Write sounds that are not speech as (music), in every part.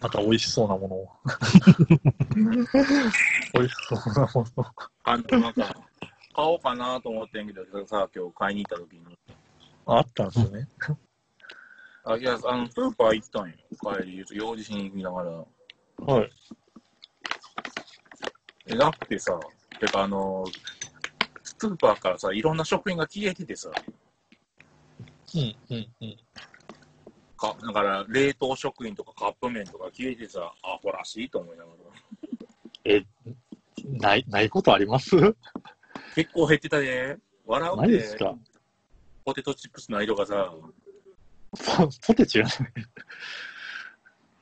また美味しそうなものを。(laughs) 美味しそうなものを。あの、なんか、買おうかなと思ってんけどさ、今日買いに行った時に。ああったんですね。あ、いや、あの、スーパー行ったんよ。帰り、用事しに行きながら。はい。え、なくてさ、てかあの、スーパーからさ、いろんな食品が消えててさ、うん、うん、うん。かだから冷凍食品とかカップ麺とか消えてさ、アホらしいと思いながら。え、ない、ないことあります？結構減ってたね。笑うないですか？ポテトチップスの色がさ、ポポテチがない。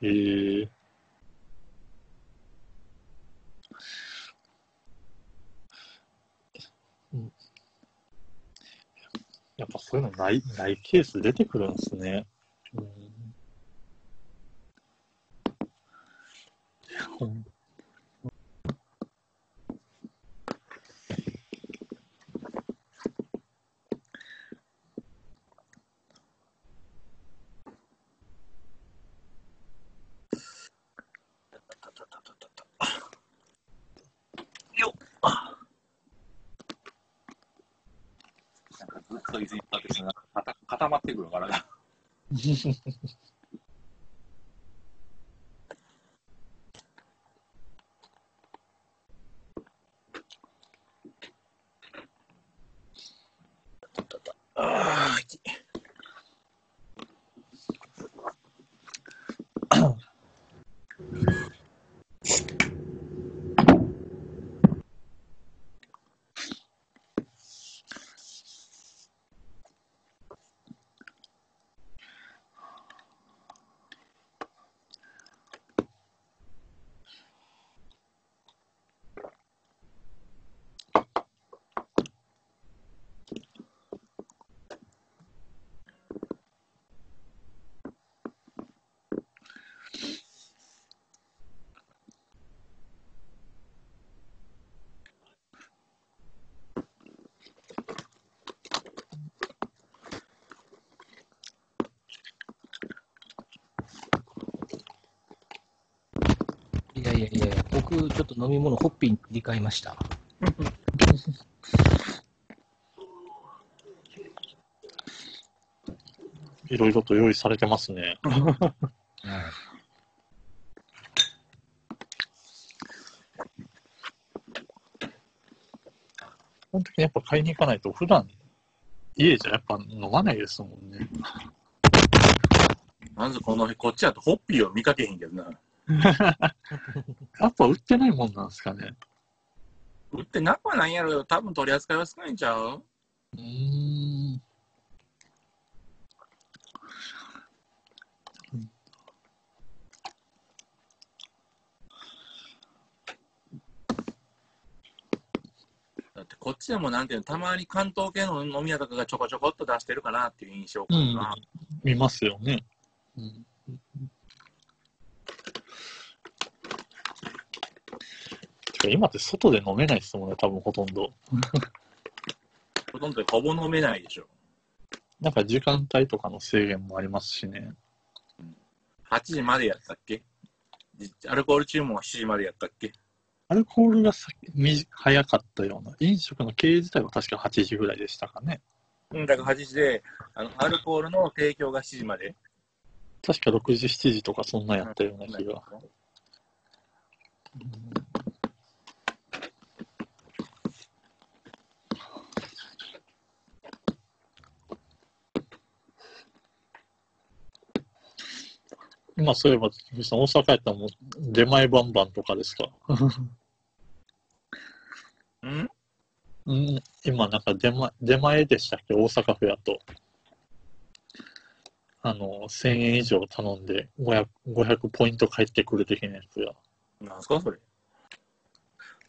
えー、うんやっぱそういうのない、ないケース出てくるんですね。うん。いやほんよっ。あなんかずっといつになってな。固まってくるからな。あ僕、ちょっと飲み物、ホッピーに切り替えました。(laughs) いろいろと用意されてますね。はい。基本的にやっぱ買いに行かないと、普段家じゃやっぱ飲まないですもんね。まずこの、こっちだとホッピーを見かけへんけどな。(laughs) やっぱ売ってないもんなんですかね。売ってなくはないんやろよ。多分取り扱いは少ないんちゃう？うーん。だってこっちでもなんていうの、たまに関東系の飲み屋とかがちょこちょこっと出してるかなっていう印象かうんな。。見ますよね。うん。てか今って外で飲めないですもんね、多分ほとんど。ほとんどほぼ飲めないでしょ。なんか時間帯とかの制限もありますしね。8時までやったっけ？じアルコール注文は7時までやったっけ？アルコールが先み早かったような。飲食の経営自体は確か8時ぐらいでしたかね。うん、だから8時で、あの、アルコールの提供が7時まで。確か6時、7時とかそんなやったような気が。今そういえば、大阪やったらもう出前バンバンとかですか？(laughs) うん？うん、今なんか出前、出前でしたっけ？大阪府やと。あの、1000円以上頼んで500、500ポイント返ってくる的なやつが。なんすかそれ？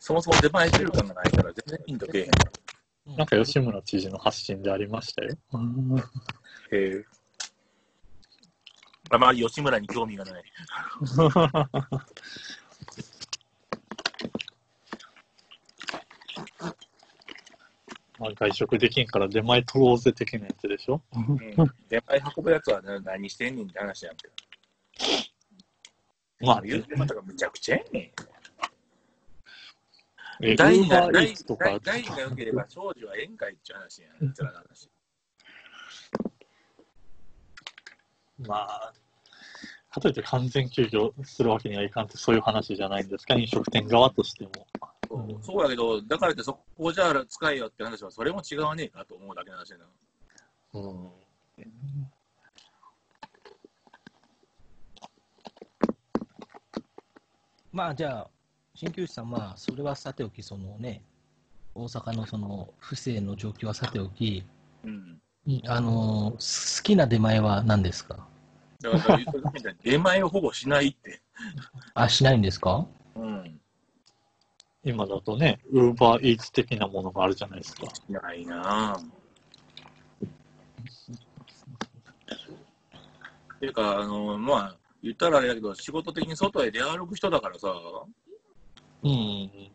そもそも出前習慣がないから全然ピンとけえへん。なんか吉村知事の発信でありましたよ。へえ。あまり吉村に興味がない。(laughs) まあ外食できんから出前取ろうぜ的なやつでしょ？うん。出前運ぶやつはな何してんねんって話やんけど。まあ、言ってましたが、むちゃくちゃやねえ、ん。第二が、良ければ、長寿は宴会って話やん。うちらの話。まあ、かといって完全休業するわけにはいかんって、そういう話じゃないんですか、飲食店側としても。そうそうやけど、だからってそこじゃあ使えよって話は、それも違わねえかと思うだけの話やな。うん。まあじゃあ、鍼灸師さん、まあそれはさておき、そのね、大阪のその不正の状況はさておき、うん。あの好きな出前は何ですか？だから言った時みたいに出前をほぼしないって。あ、しないんですか？うん。今だとね、ウーバーイーツ的なものがあるじゃないですか。ないなぁ。っていうか、あの、まあ、言ったらあれだけど、仕事的に外へ出歩く人だからさ、うん。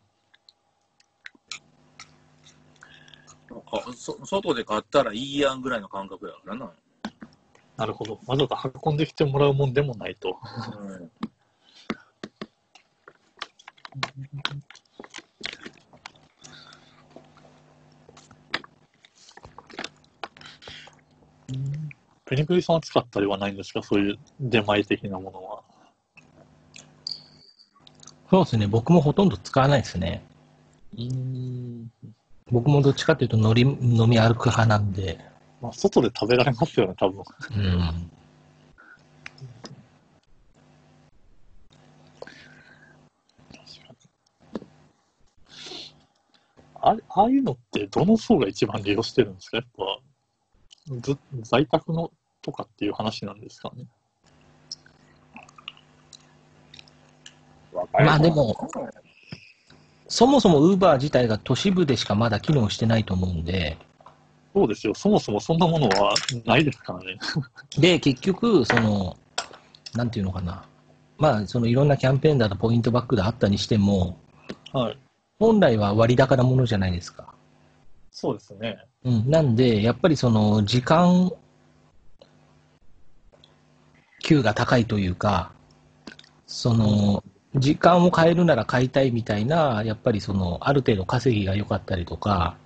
あそ外で買ったらいいやんぐらいの感覚やからな。なるほど。わざわざ運んできてもらうもんでもないと。うんペニクリさんは使ったりはないんですか？そういう出前的なものは。そうですね、僕もほとんど使わないですね。うん。僕もどっちかというと乗り飲み歩く派なんで、まあ、外で食べられますよね、多分。うん。あれああいうのって、どの層が一番利用してるんですか？やっぱ、ず在宅のとかっていう話なんですかね？まあでも、そもそも Uber 自体が都市部でしかまだ機能してないと思うんで、そうですよ。そもそもそんなものはないですからね。(laughs) で、結局、その、なんていうのかな。まあ、そのいろんなキャンペーンだとポイントバックだあったにしても、はい。本来は割高なものじゃないですか。そうですね。うん。なんで、やっぱりその、時間、給が高いというか、その、時間を変えるなら買いたいみたいな、やっぱりその、ある程度稼ぎが良かったりとか、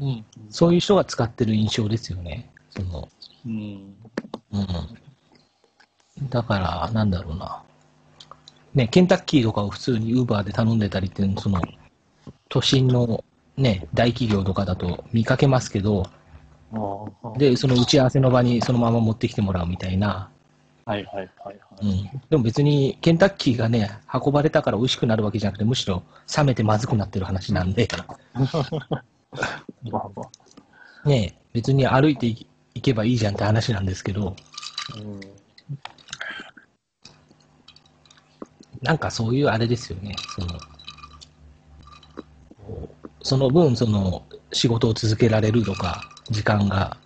うん。そういう人が使ってる印象ですよね。その、うん。うん。だから、なんだろうな。ね、ケンタッキーとかを普通にウーバーで頼んでたりっていうの、その、都心のね、大企業とかだと見かけますけど。で、その打ち合わせの場にそのまま持ってきてもらうみたいな。はいはいはいはうい。ん。でも別に、ケンタッキーがね、運ばれたから美味しくなるわけじゃなくて、むしろ冷めてまずくなってる話なんで、(laughs) (laughs) ね、別に歩いていいけばいいじゃんって話なんですけど、うん。なんかそういうあれですよね、その、その分、その、仕事を続けられるとか、時間が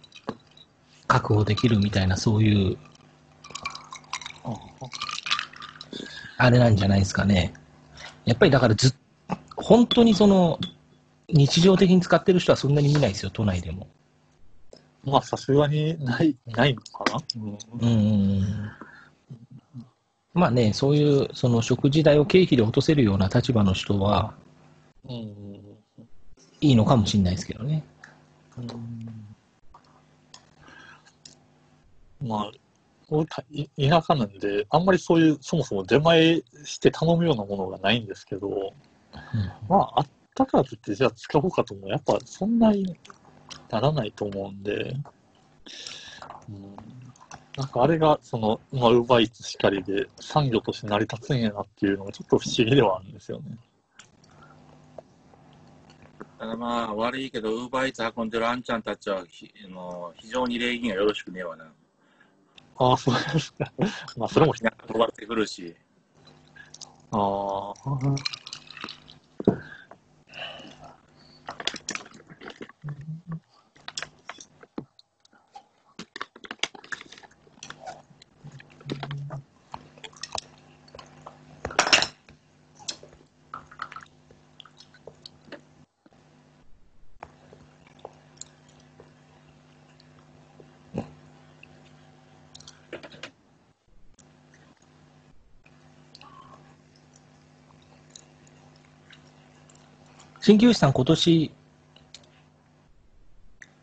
確保できるみたいな、そういう、ああれなんじゃないですかね。やっぱりだからずっ、本当にその、日常的に使ってる人はそんなに見ないですよ、都内でも。まあ、さすがにない、ないのかな？うん。うんうんうん。まあね、そういう、その食事代を経費で落とせるような立場の人は、うん。いいのかもしれないですけどね。まあ、俺たい田舎なんで、あんまりそういう、そもそも出前して頼むようなものがないんですけど、まあ、あったからといって、じゃあ使おうかとも、やっぱそんなにならないと思うんで、うん、なんかあれが、その、まあ、ウーバーイーツしかりで産業として成り立つんやなっていうのがちょっと不思議ではあるんですよね。ただまあ、悪いけど、ウーバーイーツ運んでるあんちゃんたちは、ひあの非常に礼儀がよろしくねえわな。ああ、そうですか。(laughs) まあ、それも、なんか飛ばしてくるし。ああ。鍼灸師さん、今年、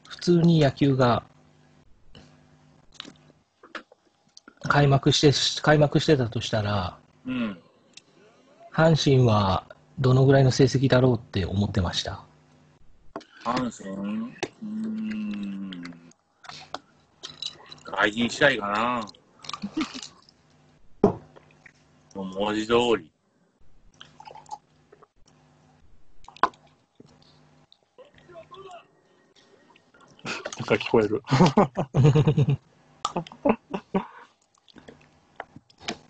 普通に野球が開幕して、開幕してたとしたら、うん。阪神はどのぐらいの成績だろうって思ってました？阪神？うーん。外人次第かな。文字通り。なんか聞こえる。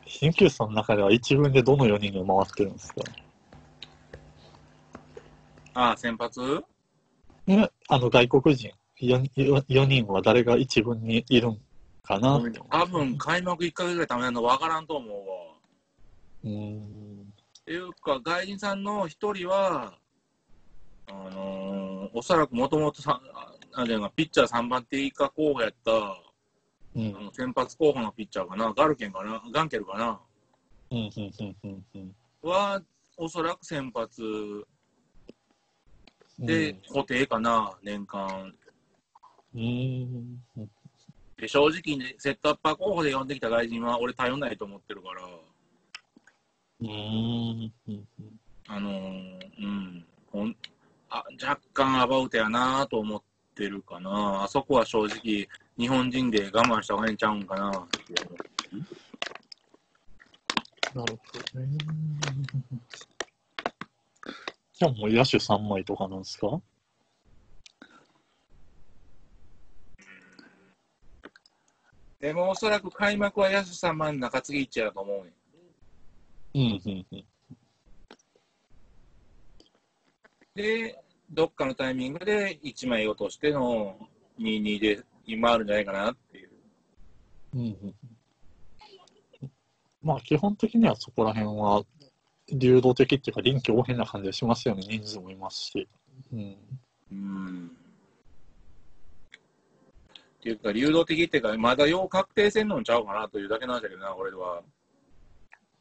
鍼灸師さんの中では一軍でどの4人が回ってるんですか？ああ、先発？えあの外国人。4, 4人は誰が一軍にいるんかな？多分開幕1ヶ月ぐらいためなの分からんと思うわ。うーん。っていうか、外人さんの一人は、あのーおそらくもともとさ、あピッチャー3番手以下候補やった、あうん。の先発候補のピッチャーかな、ガルケンかな、ガンケルかな、うんうんうんうんうん。は、おそらく先発でうん。固定かな、年間。うーん。で正直ね、セットアッパー候補で呼んできた外人は俺頼んないと思ってるから、うーんうんあのーうん。ほんあ、若干アバウトやなと思ってるかな。あそこは正直、日本人で我慢した方がいいんちゃうんかなってなるほどね。じゃあもう野手3枚とかなんですか？でもおそらく開幕は安さん万中継ぎ一やと思うねん。うんうんうんで、どっかのタイミングで1枚落としての2-2で今あるんじゃないかなっていう。うんうんまあ基本的にはそこら辺は流動的っていうか臨機応変な感じがしますよね。人数もいますし。うん。うん。っていうか、流動的っていうか、まだよう確定せんのんちゃうかなというだけなんだけどな、俺は。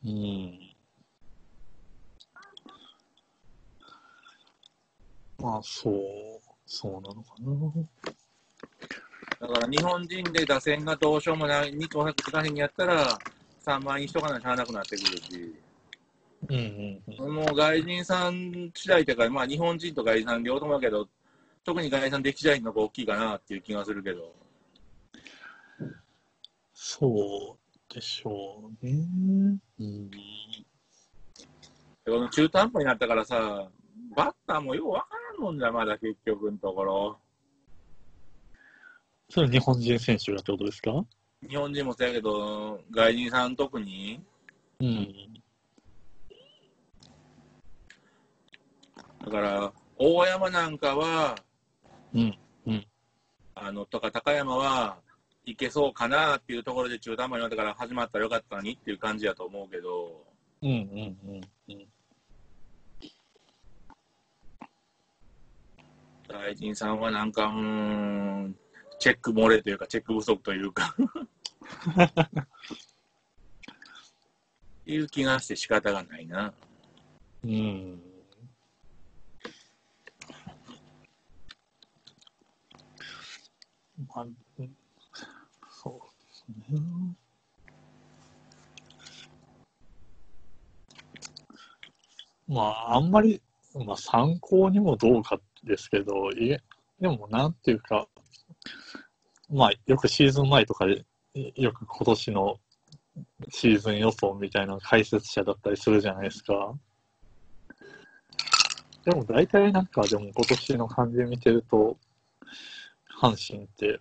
うん。まあそう、そうなのかな。だから日本人で打線がどうしようもない、2個つかへんやったら、3万にしとかなしゃあなくなってくるし、うんうんうん。もう外人さん次第というか、まあ日本人と外人さん両方ともだけど、特に外人さん出来次第の方が大きいかなっていう気がするけど。そうでしょうね。うん。でこの中途半端になったからさ、バッターもようわからんのんじゃ、まだ結局のところ。それ日本人選手がってことですか？日本人もそうやけど、外人さん特に、うん。だから、大山なんかは、うんうんあの、とか高山はいけそうかなっていうところで中途半端になったから始まったらよかったのにっていう感じやと思うけど、うんうんうんうん。外人さんはなんか、うーん、チェック漏れというか、チェック不足というか、(laughs) いう気がして仕方がないな。うん。まあ、うんそうですね。まあ、あんまり、まあ、参考にもどうかですけど、いえ、でも、なんていうか、まあ、よくシーズン前とかで、よく今年のシーズン予想みたいな解説者だったりするじゃないですか。でも大体なんか、でも今年の感じ見てると、阪神って、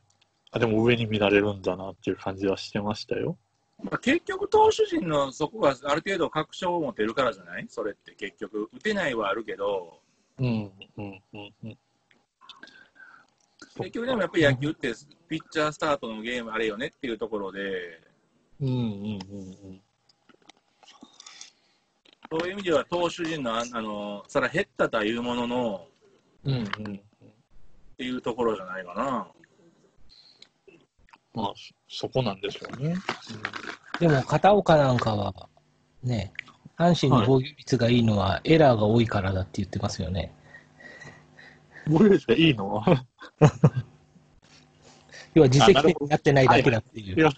あ、でも上に見られるんだなっていう感じはしてましたよ。まあ、結局、投手陣のそこがある程度確証を持てるからじゃない？それって結局、打てないはあるけど、うん、うん、うん、うん。結局でもやっぱり野球ってピッチャースタートのゲームあれよねっていうところで、うん、うん、うん、そういう意味では投手陣のああの、さら減ったとはいうものの、うん。うん、うん。っていうところじゃないかな。まあ、そそこなんでしょうね。でも、片岡なんかは、ね、阪神の防御率がいいのはエラーが多いからだって言ってますよね。防御率がいいの？(laughs) 要は実績点になってないだけだっていう。(laughs)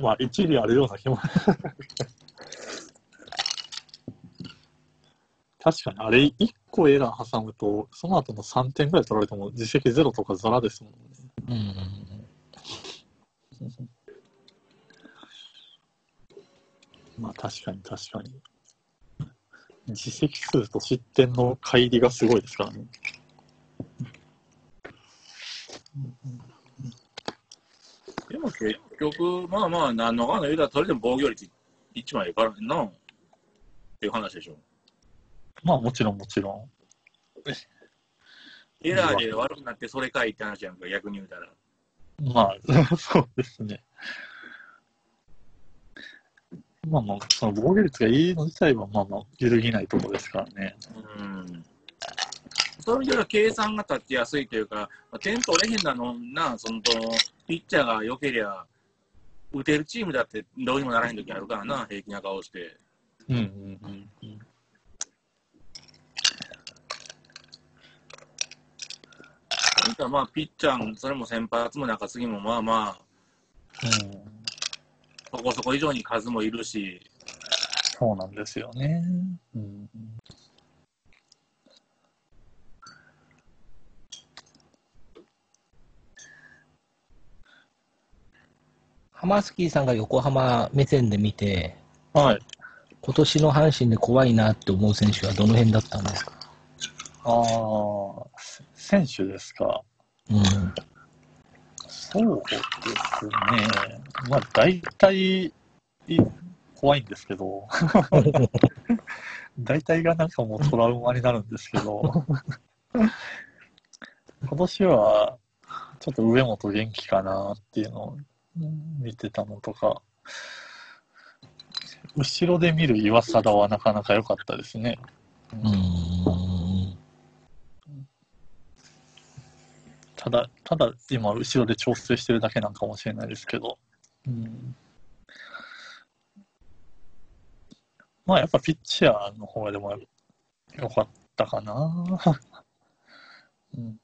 まあ、一理あるような気も。(laughs) 確かに、あれ、1個エラー挟むと、その後の3点ぐらい取られても、実績ゼロとかザラですもんね。うんうんまあ、確かに確かに。実績数と失点の乖離がすごいですからね。でも結局、まあまあ、何のかんの言うたら、それでも防御率1枚いからへんな。っていう話でしょ。まあ、もちろんもちろん。エラーで悪くなってそれかいって話やんか、逆に言うたら。まあ、(laughs) そうですね。まあまあ、その防御率がいいの自体は、まあまあ、揺るぎないところですからね。うん。そういう意味では計算が立ちやすいというか、まあ、点取れへんなのな、そのピッチャーが良けりゃ、打てるチームだってどうにもならへん時あるからな、平気な顔して。うんうんうんうん。なんかまあ、ピッチャーも、それも先発も中継ぎもまあまあ、うん、そこそこ以上に数もいるし、そうなんですよね。うん、ハマスキーさんが横浜目線で見て、はい。今年の阪神で怖いなって思う選手はどの辺だったんですか？ああ、選手ですか。うん。そうですね。まあ、大体、い怖いんですけど、(laughs) 大体がなんかもうトラウマになるんですけど、今年は、ちょっと上本元気かなっていうのを見てたのとか、後ろで見る岩貞はなかなか良かったですね。うーん。ただ、ただ今、後ろで調整してるだけなんかもしれないですけど、うん、まあ、やっぱピッチャーの方がでも良かったかな。(laughs) うん、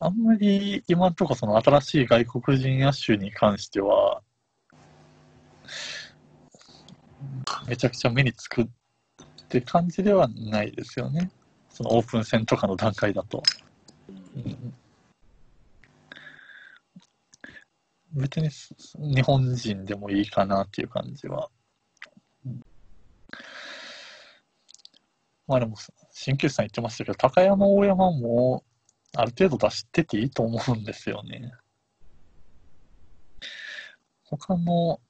あんまり今のところその新しい外国人野手に関しては、めちゃくちゃ目につくって感じではないですよね。そのオープン戦とかの段階だと。うん別に日本人でもいいかなっていう感じは。まあでも、鍼灸師さん言ってましたけど、高山、大山もある程度出してていいと思うんですよね。他の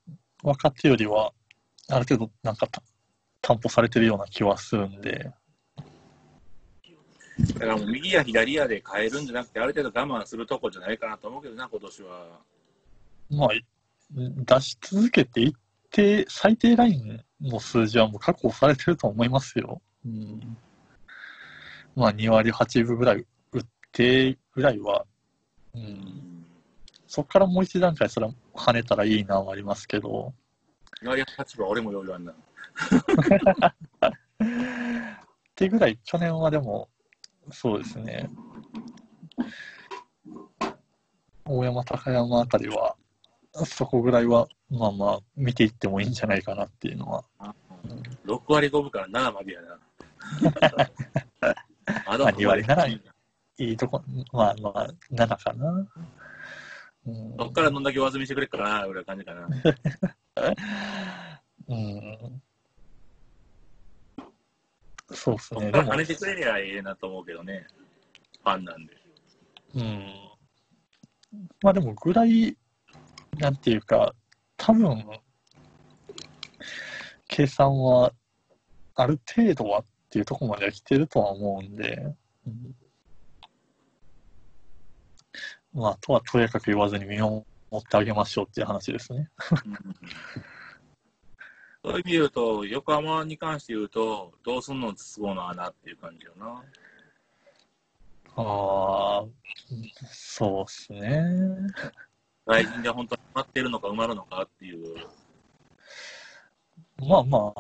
若手よりは、ある程度なんか担保されてるような気はするんで、だからもう右や左やで変えるんじゃなくて、ある程度我慢するとこじゃないかなと思うけどな、今年は。まあ、出し続けていって、最低ラインの数字はもう確保されてると思いますよ。うん、まあ、2割8分ぐらい打ってぐらいは、うん、そこからもう一段階それは跳ねたらいいなはありますけど、2割8分、俺も余裕あんな。(laughs) ってぐらい、去年はでも、そうですね、大山、高山あたりは、そこぐらいは、まあまあ、見ていってもいいんじゃないかなっていうのは、6割5分から7までやな。(laughs) あまあ2割7いいとこ、まあまあ、7かな。うんそっからどんだけ上積みしてくれっからな、ぐらい感じかな。(laughs) うん。そうですね。跳、ねてくれりゃええなと思うけどね。ファンなんで。うん。まあでも、ぐらい、なんていうか、多分、計算は、ある程度はっていうところまでは来てるとは思うんで、うんまあ、とはとやかく言わずに見守ってあげましょうっていう話ですね。うんそういう意味で言うと、横浜に関して言うと、どうすんの都合の穴っていう感じよな。ああ、そうですね。外人で本当に埋まってるのか埋まるのかっていう。まあま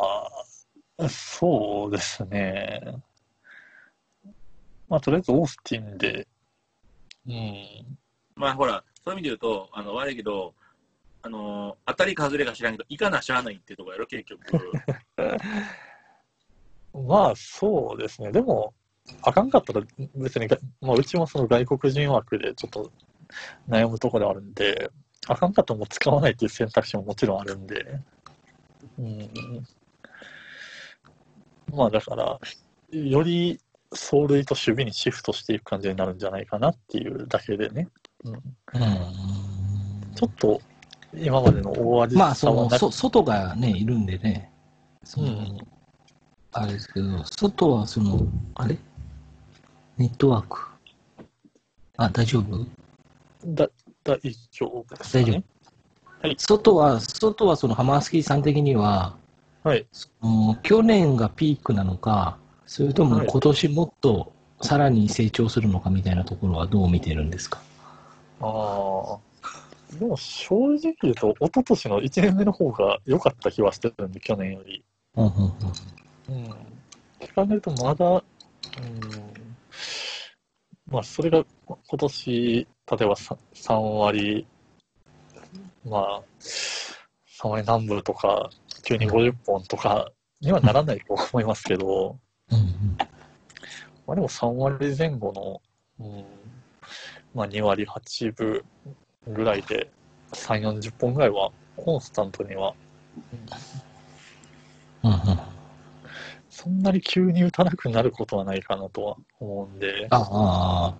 あ、そうですね。まあ、とりあえずオースティンで、うん。まあほら、そういう意味で言うと、あの悪いけど、あの当たり外れが知らんけど、いかなしゃあないっていうところやろ、結局。(laughs) まあ、そうですね。でも、あかんかったら別にが、まあ、うちもその外国人枠でちょっと悩むところではあるんで、あかんかったらもう使わないっていう選択肢ももちろんあるんで、うん。まあ、だから、より走塁と守備にシフトしていく感じになるんじゃないかなっていうだけでね。うん、うん。ちょっと、今までの大味まあ、その、そ外がね、いるんでね、その、うんあれですけど、外はその、あれ？ネットワーク。あ、大丈夫？だ大丈夫ね。大丈夫。外は、外はそのハマースキーさん的には、はい。その去年がピークなのか、それともはい今年もっとさらに成長するのかみたいなところはどう見てるんですか？ああ。でも正直言うと、一昨年の1年目の方が良かった気はしてるんで、去年より。うんうんうんうん。聞かれるとまだ、うん。まあ、それがこ今年、例えば 3, 3割、まあ、3割南部とか、急に50本とかにはならないと思いますけど、うんうんまあでも3割前後の、うん、まあ2割8分ぐらいで3、40本ぐらいはコンスタントには、うんうんそんなに急に打たなくなることはないかなとは思うんで、ああ、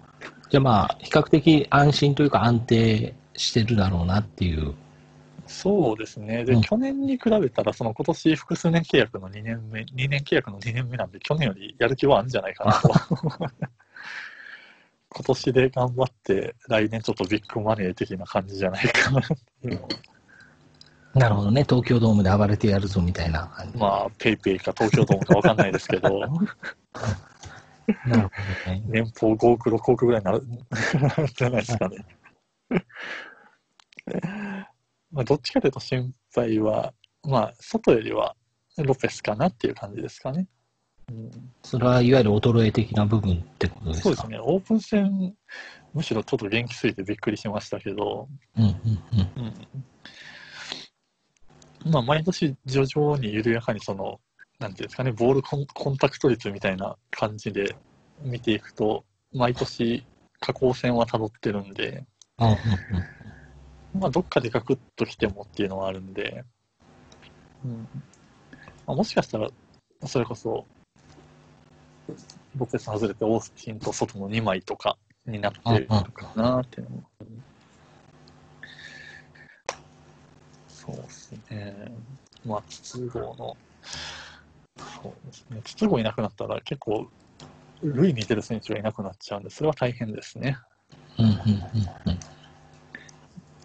じゃあまあ、比較的安心というか安定してるだろうなっていう。そうですね。で、うん去年に比べたら、その今年複数年契約の2年目、2年契約の2年目なんで、去年よりやる気はあるんじゃないかなとは。今年で頑張って、来年ちょっとビッグマネー的な感じじゃないかな (laughs) なるほどね、東京ドームで暴れてやるぞみたいな感じ。まあ、 PayPayか東京ドームかわかんないですけど、(laughs) なるほどね。年俸5億、6億ぐらいになる (laughs) じゃないですかね。まあ、どっちかというと心配は、まあ、外よりはロペスかなっていう感じですかね。うん、それはいわゆる衰え的な部分ってことですか？そうですね、オープン戦、むしろちょっと元気すぎてびっくりしましたけど、うんうんうん。うん。まあ、毎年徐々に緩やかにその、なんていうんですかね、ボールコンコンタクト率みたいな感じで見ていくと、毎年下降線は辿ってるんで、うんうん。まあ、どっかでガクッと来てもっていうのはあるんで、うん。まあ、もしかしたら、それこそ、ロペス外れてオースティンと外の2枚とかになってるのかなっていうのも。そうですね。まあ、筒香の、そうですね。筒香いなくなったら結構、塁に出る選手がいなくなっちゃうんで、それは大変ですね。うんうんうんうん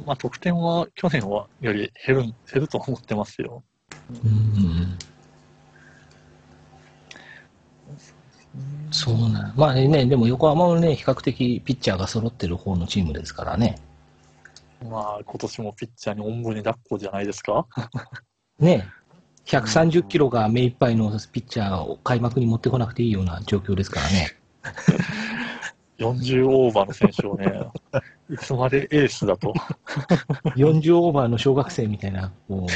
まあ、得点は去年はより減る減ると思ってますよ。うんうんそうなんまあね、でも横浜はね、比較的ピッチャーが揃ってる方のチームですからね。まあ、今年もピッチャーにおんぶに抱っこじゃないですか？(laughs) ね、130キロが目いっぱいのピッチャーを開幕に持ってこなくていいような状況ですからね。(laughs) 40オーバーの選手をね、いつまでエースだと。40オーバーの小学生みたいな、こ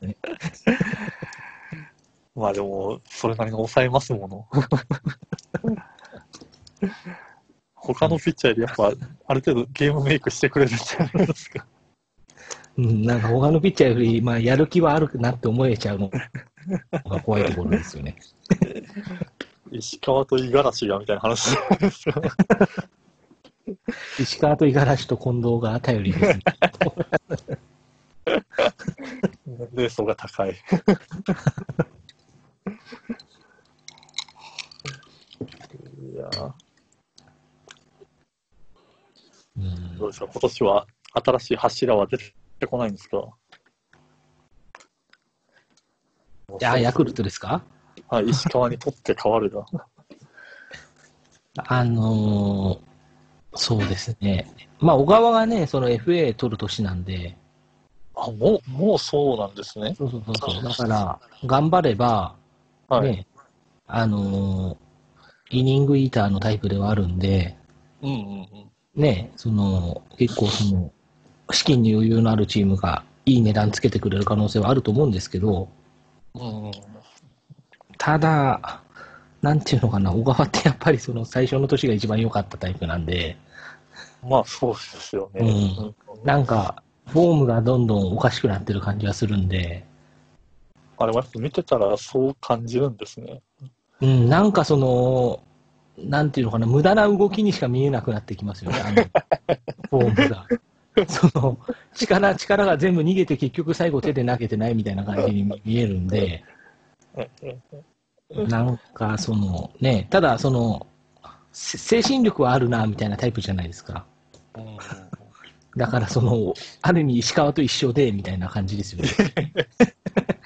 う、ね (laughs) まあでも、それなりに抑えますもの。(laughs) 他のピッチャーよりやっぱ、ある程度ゲームメイクしてくれるんじゃないですか。うん、なんか他のピッチャーより、まあ、やる気はあるなって思えちゃうのが怖いところですよね。石川と五十嵐がみたいな話。石川と五十嵐と近藤が頼りです、ね。レースが高い。いやーうんどうですか、今年は新しい柱は出てこないんですか？いや、ヤクルトですか？はい、石川にとって変わるが。(laughs) あのーそうですね。まあ、小川がね、その FA 取る年なんで、あ、もう、もうそうなんですね。そうそうそうそう。だから、頑張れば、はい。ね、あのーイニングイーターのタイプではあるんで、うんうんうん。ね、その、結構その、資金に余裕のあるチームがいい値段つけてくれる可能性はあると思うんですけど、うんうんただ、なんていうのかな、小川ってやっぱりその最初の年が一番良かったタイプなんで、まあ、そうですよね。うんなんか、フォームがどんどんおかしくなってる感じがするんで、あれ、やっぱ見てたらそう感じるんですね。うん、なんかその、なんていうのかな、無駄な動きにしか見えなくなってきますよね、あの、(laughs) フォームが。その、力、力が全部逃げて結局最後手で投げてないみたいな感じに (laughs) 見えるんで、なんかその、ね、ただその、せ精神力はあるな、みたいなタイプじゃないですか。うんだからその、ある意味石川と一緒で、みたいな感じですよね。(laughs)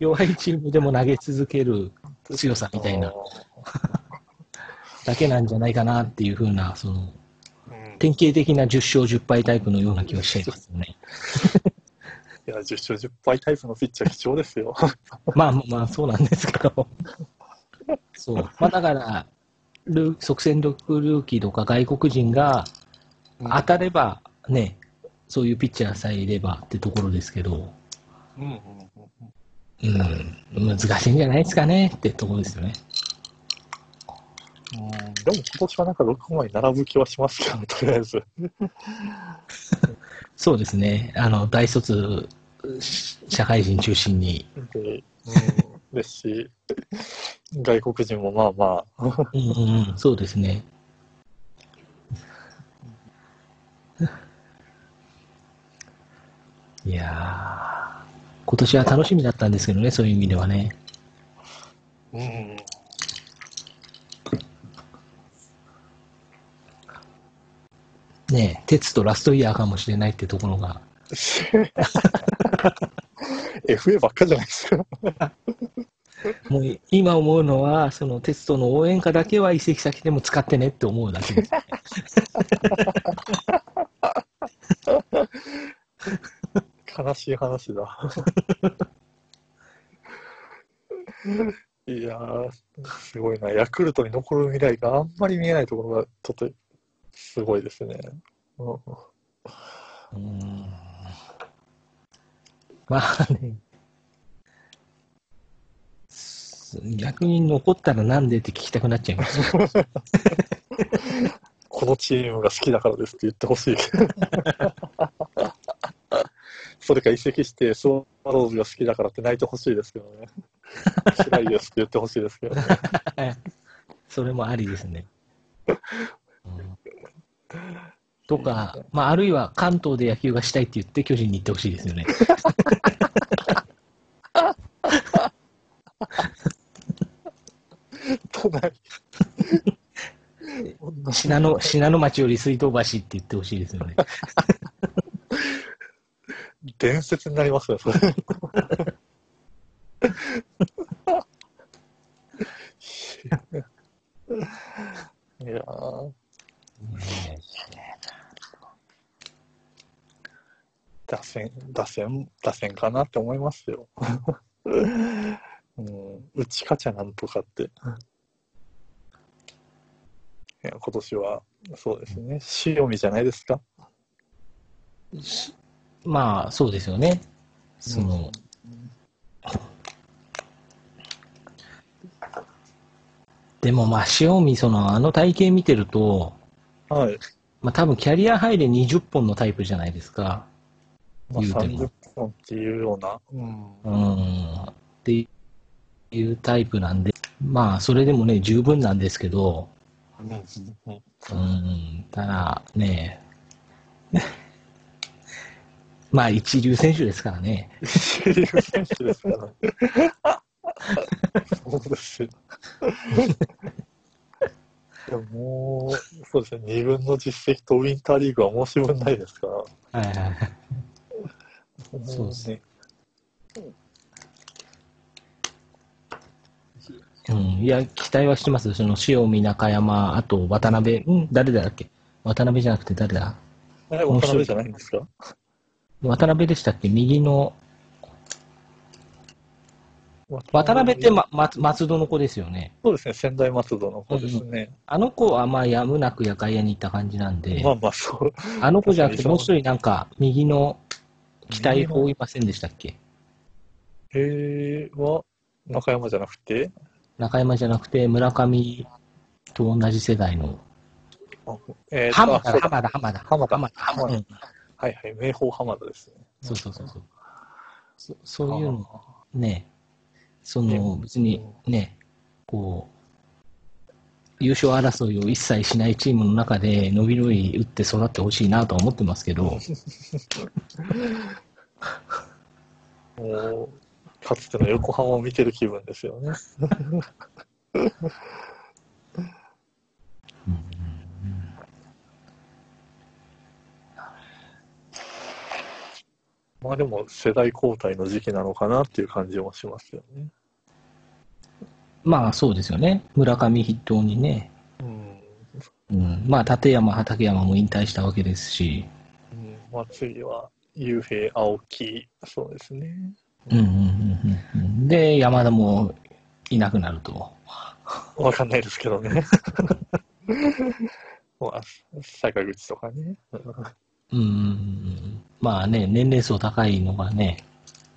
弱いチームでも投げ続ける強さみたいな (laughs) だけなんじゃないかなっていう風な、その、うん典型的な10勝10敗タイプのような気がしちゃいますよね。(laughs) いや、10勝10敗タイプのピッチャー貴重ですよ。(laughs) まあまあ、そうなんですけど。そう。まあだから、ル即戦力ルーキーとか外国人が当たればね、そういうピッチャーさえいればってところですけど、うんうんうんうん、難しいんじゃないですかねってところですよね。うんでも今年はなんか6枚並ぶ気はしますけどね、とりあえず。(laughs) そうですね。あの、大卒し社会人中心に。で、うん、ですし、外国人もまあまあ、うんうんうん、そうですね。いやー、今年は楽しみだったんですけどね、そういう意味ではね。うん、ねえ、鉄とラストイヤーかもしれないってところが。(laughs) FA ばっかじゃないですか。(laughs) もう今思うのは、その鉄との応援歌だけは移籍先でも使ってねって思うだけです。(laughs) 悲しい話だ。いやー、すごいな。ヤクルトに残る未来があんまり見えないところが、ちょっと、すごいですね。うんうんまあね、す逆に残ったらなんでって聞きたくなっちゃいます。(laughs) このチームが好きだからですって言ってほしい。それか移籍して、スワローズが好きだからって泣いてほしいですけどね。(laughs) 辛いですって言ってほしいですけどね。(laughs) それもありですね。うんとか、まあ、あるいは関東で野球がしたいって言って巨人に行ってほしいですよね。都内。(laughs) 信濃信濃町より水道橋って言ってほしいですよね。伝説になりますよ、それ。(laughs) いやー打線、打線、打線かなって思いますよ。うん、打ち勝ちゃなんとかって。いや今年は、そうですね、塩見じゃないですか？まあ、そうですよね。その、でもまあ、塩見、その、あの体型見てると、はい。まあ多分キャリアハイで20本のタイプじゃないですか。まあ、言うても30本っていうような。うん。うん。っていうタイプなんで、まあ、それでもね、十分なんですけど、うんうん、ただね、まあ、一流選手ですからね。一流選手ですから。(laughs) そうですよ。でももう、そうですね、2分の実績とウィンターリーグは申し分ないですから。はいはいはい。そうですね。うん、いや、期待はしてます。その、塩見、中山、あと、渡辺、うん、誰だっけ？渡辺じゃなくて誰だ？あれ、渡辺じゃないんですか？渡辺でしたっけ？右の、渡辺って、ま、松松戸の子ですよね。そうですね、仙台松戸の子ですね。あの子はまあやむなく外野に行った感じなんで、まあまあ、そう。あの子じゃなくてもう一人なんか右の期待法いませんでしたっけ？えー、は、中山じゃなくて、中山じゃなくて村上と同じ世代の。えーと浜田、あそう浜田、浜田。浜田浜田、浜田。うんはいはい、明豊浜田ですね。そうそうそうそう。そそういうのね、その別にね、こう、優勝争いを一切しないチームの中で伸び伸び打って育ってほしいなとは思ってますけど、(laughs) もう、かつての横浜を見てる気分ですよね。(laughs) まあでも、世代交代の時期なのかなっていう感じもしますよね。まあそうですよね。村上筆頭にね、うん。うん、まあ立山、畠山も引退したわけですし、うん、まあ次は、雄平、青木、そうですね。うんうんうんで、山田もいなくなると。わかんないですけどね。(laughs) まあ、坂口とかね。うん、まあね、年齢層高いのがね、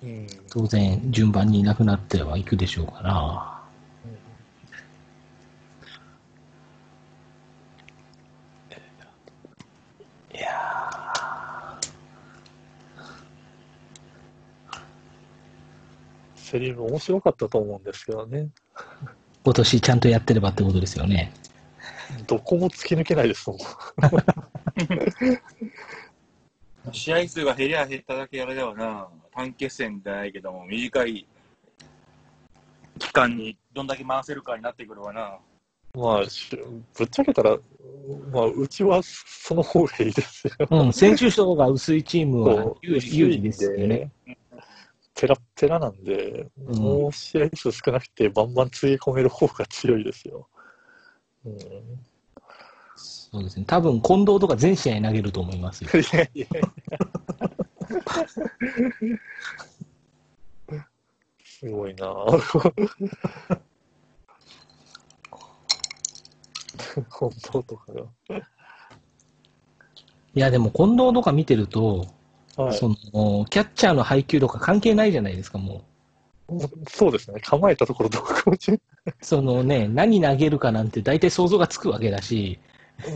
うん。当然順番にいなくなってはいくでしょうから、いやセリーグ面白かったと思うんですけどね。ー今年ちゃんとやってればってことですよね。どこも突き抜けないですもん。(laughs) 試合数が減りゃ減っただけあれだわな、短決戦じゃないけども、短い期間にどんだけ回せるかになってくるわな。まあ、しぶっちゃけたら、まあ、うちはその方がいいですよ。うん、選手層が薄いチームは有利有利ですよね。ペラッペラなんで、うんもう試合数少なくてバンバンつぎ込める方が強いですよ。うん、いそうですね。多分近藤とか全試合投げると思いますよ。やいやいや。すごいなぁ。(laughs) 本当とかが。いや、でも近藤とか見てると、はいそのキャッチャーの配球とか関係ないじゃないですか、もそうですね。構えたところどこもう。そのね、何投げるかなんて大体想像がつくわけだし、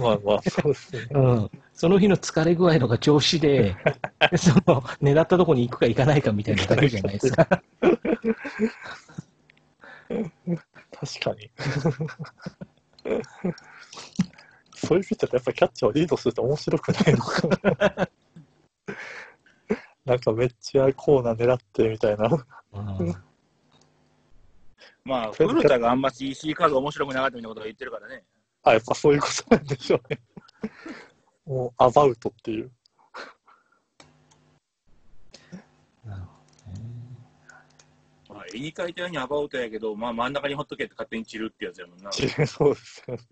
まあまあ、そうですね。うん、その日の疲れ具合とか調子で、(laughs) その狙ったとこに行くか行かないかみたいなだけじゃないですか。確かに。そういうピッチャーってやっぱキャッチャーをリードすると面白くないのかな。なんかめっちゃコーナー狙ってみたいな。うんまあ、古田があんま CC カード面白くなかったみたいなことを言ってるからね。あ、やっぱそういうことなんでしょうね。(laughs) もうアバウトっていう。なるほまあ、絵に描いたようにアバウトやけど、まあ真ん中にほっとけって勝手に散るってやつやもんな。(laughs) そうですよね。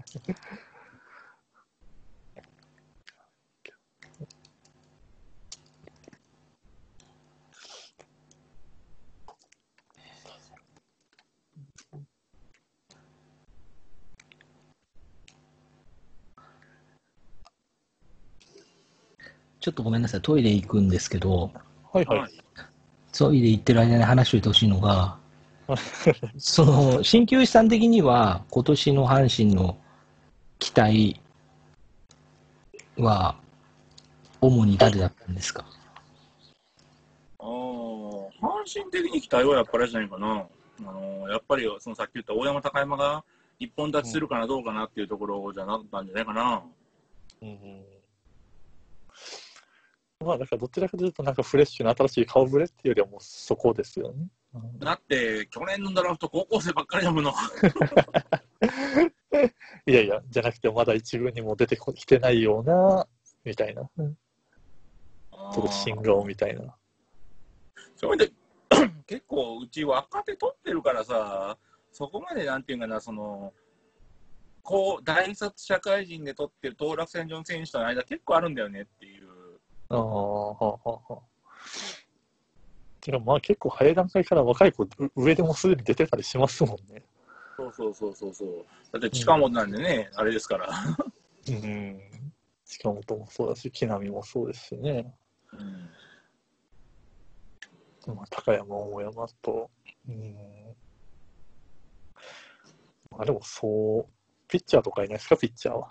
ちょっとごめんなさい、トイレ行くんですけど、はいはい。トイレ行ってる間に話しておいてほしいのが、(laughs) その、鍼灸師さん的には、今年の阪神の期待は、主に誰だったんですか？ああ、阪神的に期待はやっぱりあれじゃないかな。あのやっぱりそのさっき言った大山高山が一本立ちするかなどうかなっていうところじゃなかったんじゃないかな。うんまあ、だからどちらかというと、なんかフレッシュな新しい顔ぶれっていうよりはもうそこですよね。だって去年のドラフト高校生ばっかりだもの。(laughs) いやいや、じゃなくて、まだ一軍にも出てきてないような、みたいな。ちょっと新顔みたいな。それで (clears throat) 結構うち若手取ってるからさ、そこまでなんていうかな、その、こう、大卒社会人で取ってる当落線上の選手との間結構あるんだよねっていう。ああ、はあはあはあ。てかまあ結構早い段階から若い子、う上でもすでに出てたりしますもんね。そうそうそうそうそう。だって近本なんでね、あれですから。うん。近本もそうだし、木浪もそうですしね。うんまあ、高山、大山と、うん。まあでもそう、ピッチャーとかいないですか、ピッチャーは。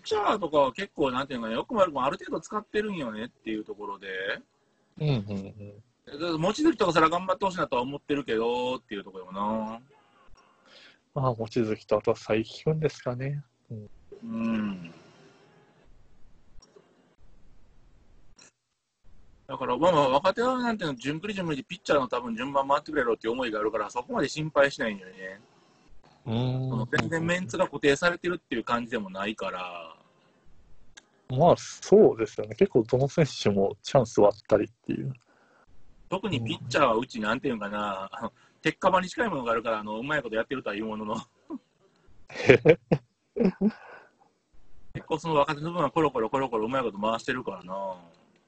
ピッチャーとかは結構、なんていうのかな、よくも悪くもある程度使ってるんよねっていうところで、うんうんうん。望月とかさら頑張ってほしいなとは思ってるけどっていうところよな。まあ、望月とあとは佐伯くんですかね。うん。だから、まあまあ、若手はなんていうの、順繰り順繰りでピッチャーの多分順番回ってくれろっていう思いがあるから、そこまで心配しないんだよね。うその全然メンツが固定されてるっていう感じでもないから、まあ、そうですよね。結構どの選手もチャンスはあったりっていう。特にピッチャーはうち、なんていうのかな、あの鉄火場に近いものがあるから、あのうまいことやってるとは言うものの、(laughs) 結構その若手の分はコロコロコロコロうまいこと回してるからな。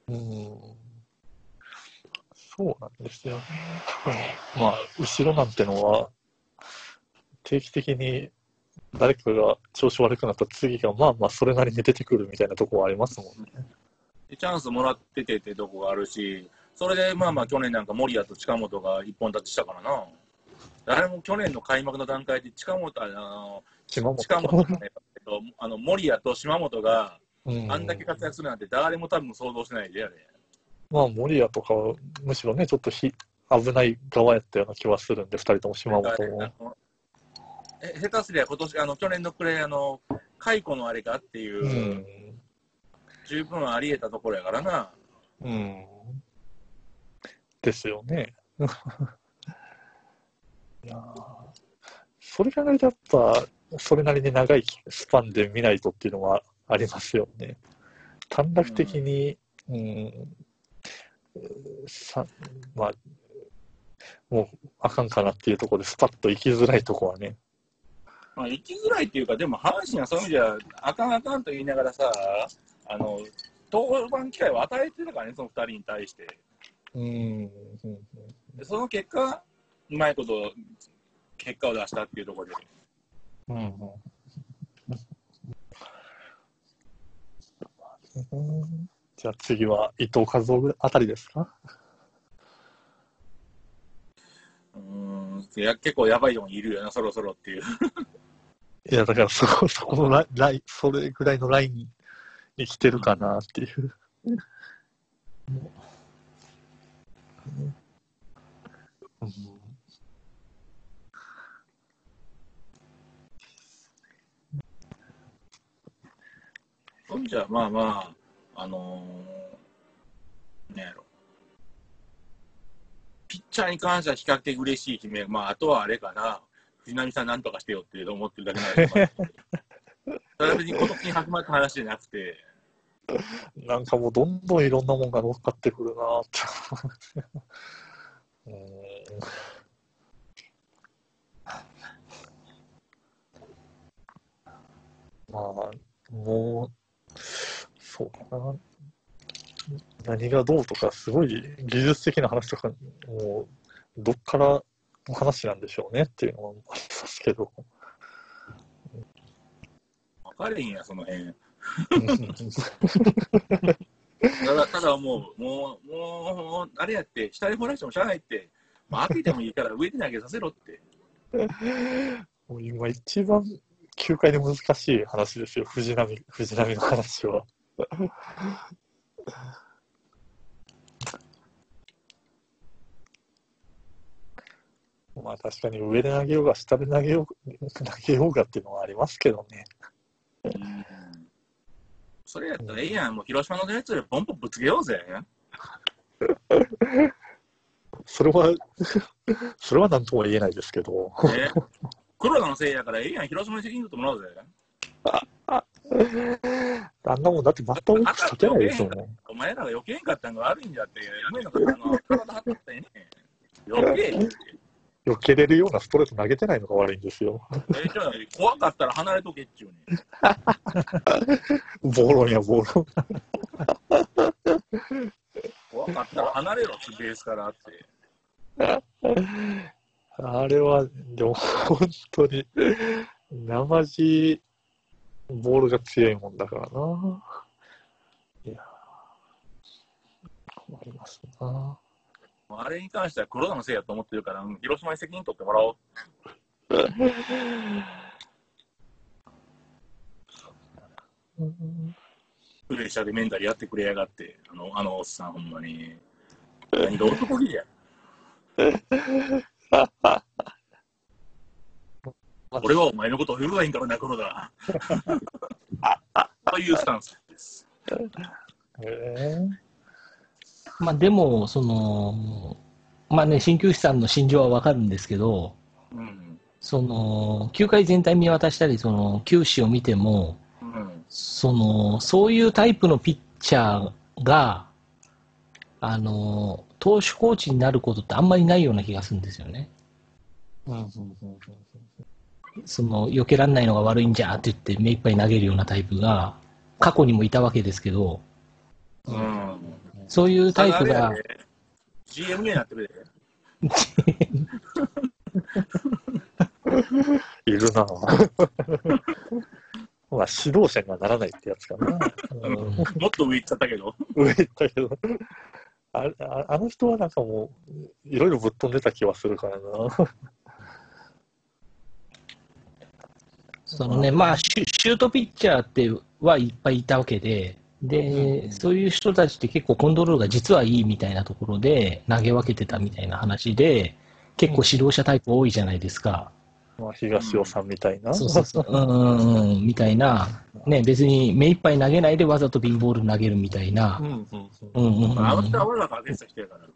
うん。そうなんですよね。うんまあ、後ろなんてのは、定期的に誰かが調子悪くなった次が、まあまあ、それなりに出てくるみたいなところはありますもんね。でチャンスもらっててってとこがあるし、それでまあまあ去年なんか森谷と近本が一本立ちしたからな。あれも去年の開幕の段階で近本、あの近本あの森谷と島本がうんあんだけ活躍するなんて誰も多分想像してないであれ。まあ、森谷とかは、むしろね、ちょっとひ危ない側やったような気はするんで、二人とも島本も。下手すりゃ今年、あの去年のプレー、あの解雇のあれかっていう、うん。十分あり得たところやからな。うん。ですよね。(laughs) いやそれ考えるとやっぱ、それなりに長いスパンで見ないとっていうのはありますよね。短絡的に、うん、さまあ、もうあかんかなっていうところでスパッと行きづらいとこはね。まあ、生きづらいっていうか、でも阪神はそういう意味では、あかんあかんと言いながらさ、あの登板機会を与えてるからね、その2人に対して。うん。でその結果、うまいこと結果を出したっていうところで。うんじゃあ次は伊藤和夫あたりですか？うーんいや結構やばいのいるよな、そろそろっていう。いや、だからそこ、そこのラインライン、それぐらいのラインに来てるかなっていう。うんそんじゃ、まあまあ、あのー、なんやろ。ピッチャーに関しては比較的嬉しい悲鳴、まあ、あとはあれかな、藤波さんなんとかしてよって思ってるだけなんですけど、それは別に今年に始まった話じゃなくて、なんかもうどんどんいろんなもんが乗っかってくるなってう。うんまあ、もう、そうかな。何がどうとか、すごい技術的な話とか、もう、どっからの話なんでしょうねっていうのはありますけど。分かれへんや、その辺。う (laughs) んただ、ただもう、もう、もう、あれやって、下で掘らしてもしゃあないって、まあ、開けてもいいから上で投げさせろって。もう今一番球界で難しい話ですよ、藤波藤波の話は。まあ確かに上で投げようが下で投げよう投げようがっていうのはありますけどね。うんそれやったらええやん、もう広島のやつでポンポンぶつけようぜ。(laughs) それは、(laughs) それは何とも言えないですけど。ね、黒田のせいやからええやん、広島に責任取ってもらおうぜ。(laughs) あんなもんだってバッターボックス立てないですもん。お前らが余計んかったんが悪いんだって、梅の方の体張ったってね。余計って。避けれるようなストレート投げてないのが悪いんですよ。えじゃあ怖かったら離れとけっちゅうね (laughs) ボーロンやボーロン。怖分かったら離れろ、ベースからって。あれは、でも本当に、生地、ボールが強いもんだからな。いやー、困りますな。あれに関しては黒田のせいやと思ってるから、うん広島に責任取ってもらおう。う (laughs) んプレッシャーでメンタルやってくれやがって、あの、あのおっさん、ほんまに。何が男気や。(laughs) 俺はお前のことを言うがいいんからな、黒田。(laughs) というスタンスです。えまあでも、その、まあね、鍼灸師さんの心情はわかるんですけど、うん。その、球界全体見渡したり、その、球史を見ても、うん。その、そういうタイプのピッチャーが、あの、投手コーチになることってあんまりないような気がするんですよね。その、避けられないのが悪いんじゃって言って目いっぱい投げるようなタイプが、過去にもいたわけですけど、うん。そういうタイプが GM になってくれ。いるな。(laughs) まあ、指導者にはならないってやつかな。うんもっと上行っちゃったけど。上行ったけど。あああの人はなんかもう、いろいろぶっ飛んでた気はするからな。そのね、まあシュ、シュートピッチャーってはいっぱいいたわけで、で、うんそういう人たちって結構コントロールが実はいいみたいなところで投げ分けてたみたいな話で、結構指導者タイプ多いじゃないですか。まあ、東尾さんみたいな。そうそうそう。うんうんうん、みたいな。ね、別に目いっぱい投げないでわざとピンボール投げるみたいなう。んうんうんうんうんうん。まあ、あのから。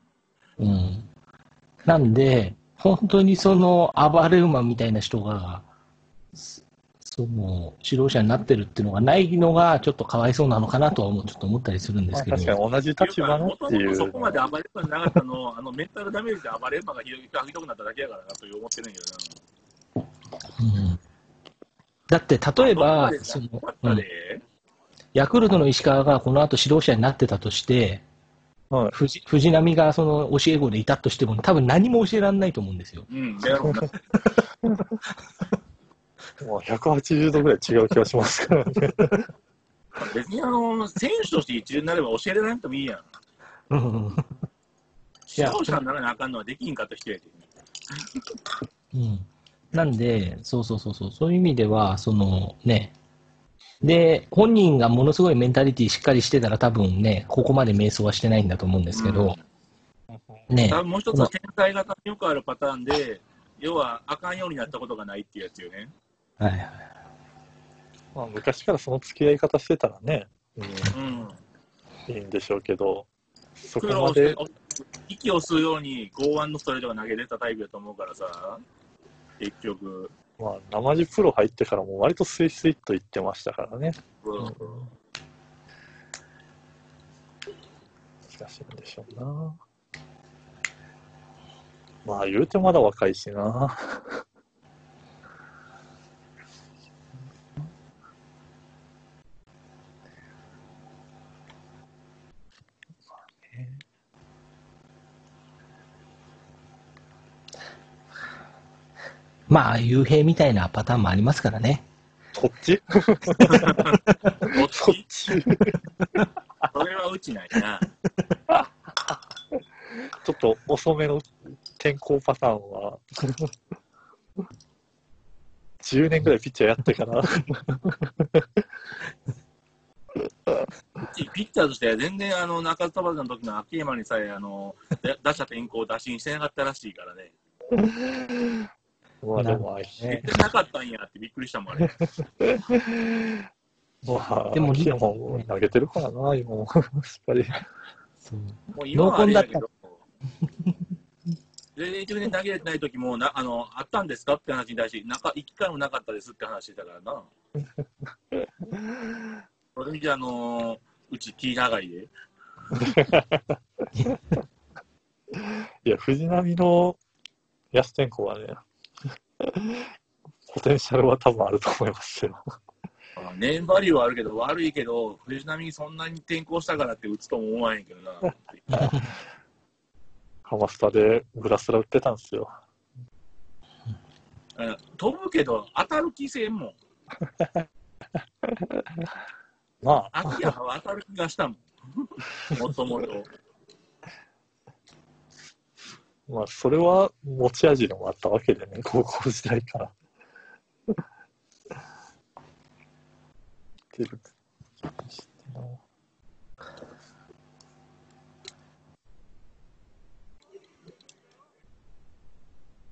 うん。なんで、本当にその暴れ馬みたいな人が、そその指導者になってるっていうのがないのが、ちょっとかわいそうなのかなとはちょっと思ったりするんでまあ、すけど。確かに同じ立場のもとっていうもとそこまで暴れるのなかったの、あのメンタルダメージで暴れるのがひくなっただけやからなという思ってるんやけどうんだって、例えな。ば、そそのうんヤクルトの石川がこの後指導者になってたとして、はい藤藤波がその教え子でいたとしても、多分何も教えられないと思うんですよ。うん。(laughs) もう180度ぐらい違う気がしますからね。別にあの、選手として一流になれば教えられなくてもいいやん。うん指導者にならなあかんのはできんかった人やけど。うんなんで、そうそうそうそう、そういう意味では、そのね、で、本人がものすごいメンタリティしっかりしてたら、多分ね、ここまで迷走はしてないんだと思うんですけど、ね多、分もう一つは天才型によくあるパターンで、要はあかんようになったことがないっていうやつよね。はいはいまあ、昔からその付き合い方してたらね、ううん。ん、いいんでしょうけど、そこまで、息を吸うように剛腕のストレートが投げれたタイプだと思うからさ、結局。まあ、生地プロ入ってからも割とスイスイっと言ってましたからね。うん難しいんでしょうな。まあ、言うてまだ若いしな。まあ、幽閉みたいなパターンもありますからね。そっち？そっち？ち？それはうちないな。ちょっと遅めの転校パターンは、10年ぐらいピッチャーやってから、うちピッチャーとしては全然あの中津バの時の秋山にさえあので (laughs) 打者転向を打診してなかったらしいからね。まあでも、言ってなかったんやってびっくりしたもんあれ。(laughs) まあ、でも秋山も投げてるからな、今も。しっかり。もう今はあれやけ濃ど。全然投げれてない時もなあのあったんですかって話に対してなか一回もなかったですって話してたからな。それじゃあのうち気長いで。(laughs) いや、藤波の安天子はね、(laughs) ポテンシャルは多分あると思いますよ。あネームバリューはあるけど、悪いけど、藤波にそんなに転向したからって打つとも思わへんけどな。(laughs) ハマスタでグラスラ売ってたんですよ。(laughs) あ飛ぶけど、当たる気せんもん。まあ、秋葉は当たる気がしたもん。もともと。まあ、それは持ち味でもあったわけでね、高校時代から。てな。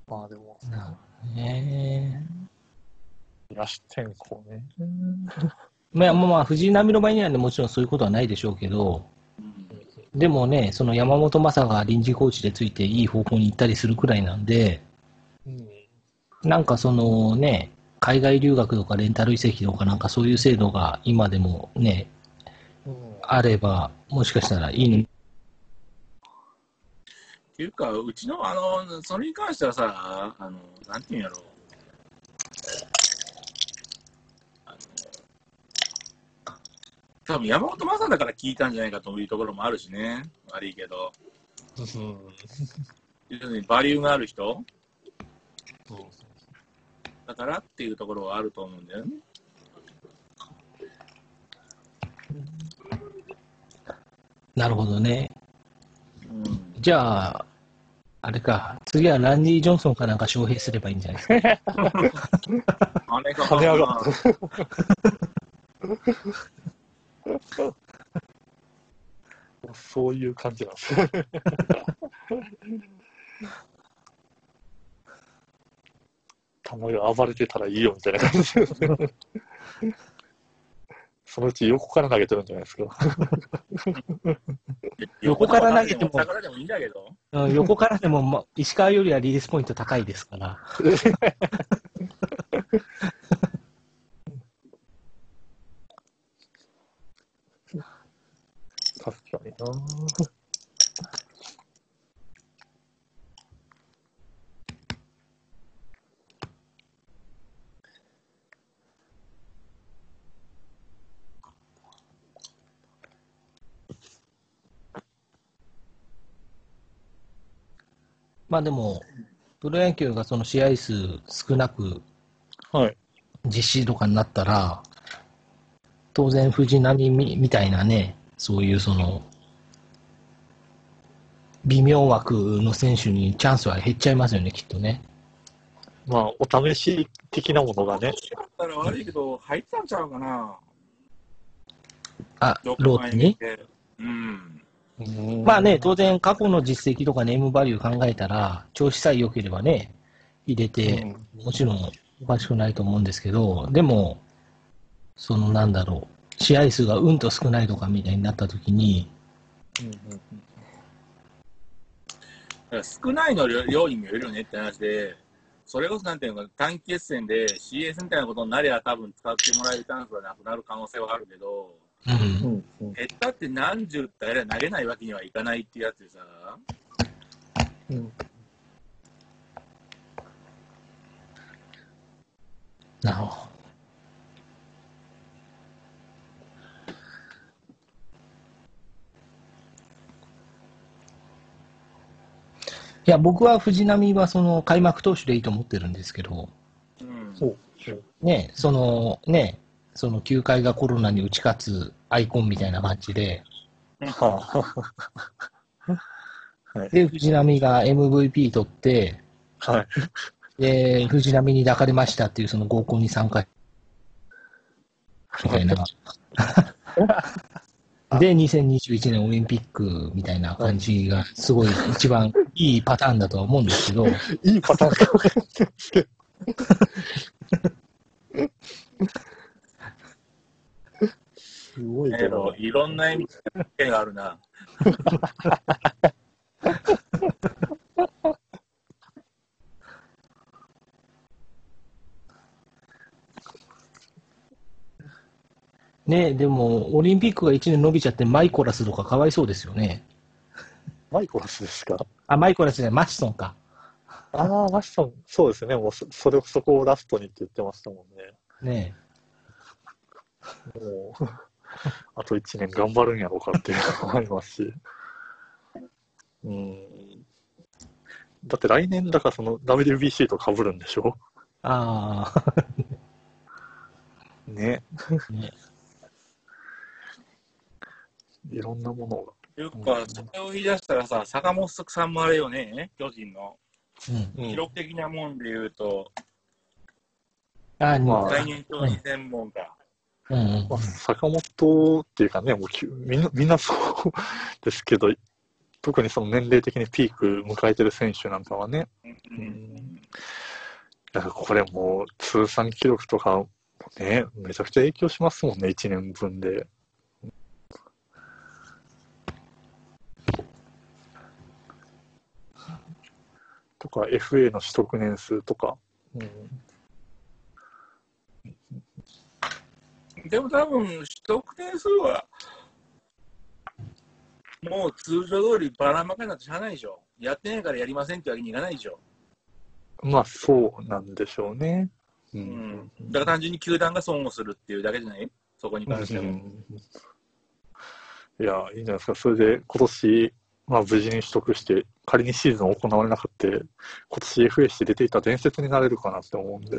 まあでも、ね。野手転向ね。まあ、まあまあ、藤波の場合にはね、もちろんそういうことはないでしょうけど、でもね、その山本昌が臨時コーチでついていい方向に行ったりするくらいなんで、うん。なんかそのね、海外留学とかレンタル移籍とかなんかそういう制度が今でもね、うん、あれば、もしかしたらいいのっていうか、うちの、あの、それに関してはさ、あの、なんていうんやろう。あの多分山本昌だから聞いたんじゃないかというところもあるしね。悪いけど。うん。要するにバリューがある人そうだからっていうところはあると思うんだよね。なるほどね。うん。じゃあ、あれか、次はランディ・ジョンソンかなんか招聘すればいいんじゃないですか。(laughs) 金が金 (laughs) 上がっそういう感じなんですよ。たまに暴れてたらいいよみたいな感じでそのうち横から投げてるんじゃないですか。横から投げても逆らでもいいんだけど。うん横からでも、ま、石川よりはリリースポイント高いですから。(laughs) 確かにな。まあでも、プロ野球がその試合数少なくはい。実施とかになったら、当然藤波みみたいなね、そういうその、微妙枠の選手にチャンスは減っちゃいますよね、きっとね。まあ、お試し的なものがね。だったら悪いけど、入ったんちゃうかな。あ、ローテに。うん。まあね、当然過去の実績とかネームバリュー考えたら、調子さえ良ければね、入れて、もちろんおかしくないと思うんですけど、でも、そのなんだろう、試合数がうんと少ないとかみたいになったときに、うんうんだから少ないの量にもよるよねって話で、それこそなんていうのか、短期決戦で CS みたいなことになりゃ多分使ってもらえるチャンスはなくなる可能性はあるけど、うん。う、んうん減ったって何十ってあれは投げないわけにはいかないっていうやつでさ、うん。なるほど。いや、僕は藤波はその開幕投手でいいと思ってるんですけど、うん、そう。ね、そのね、その球界がコロナに打ち勝つアイコンみたいな感じで、は (laughs) で、藤波が MVP 取って、あ、はい。で、藤波に抱かれましたっていうその合コンに参加。みたいな。(laughs) で、2021年オリンピックみたいな感じが、すごい一番いいパターンだとは思うんですけど、(laughs) いいパターンかもしれないですけど。(laughs) すごいけえどー、いろんな意味でがあるな。(laughs) ね、でも、オリンピックが1年伸びちゃってマイコラスとかかわいそうですよね。マイコラスですか？あ、マイコラスじゃない、マシソンか。ああ、マシソン、そうですね。もうそ、それ、そこをラストにって言ってましたもんね。ねもう、(laughs) あと1年頑張るんやろうかっていうのもありますし。うん。だって来年だからその WBC と被るんでしょ？あね。あ、ね。いろんなものが。いうか、それを言い出したらさ、坂本さんもあれよね、巨人の。記録的なもんで言うと、まあ最年長に専門家。うんうんまあ、坂本っていうかね、もうきゅみんなみんなそうですけど、特にその年齢的にピーク迎えてる選手なんかはね、うんだからこれもう通算記録とかもね、めちゃくちゃ影響しますもんね、1年分で。とか、FA の取得年数とか。うんでも多分、取得点数は、もう通常通りばらまかになってしゃあないでしょ。やってないからやりませんってわけにいかないでしょ。まあ、そうなんでしょうね。ううん。だから単純に球団が損をするっていうだけじゃない？そこに関しても。うんいや、いいんじゃないですか。それで今年、まあ無事に取得して、仮にシーズン行われなかった、今年 FA して出ていた伝説になれるかなって思うんで。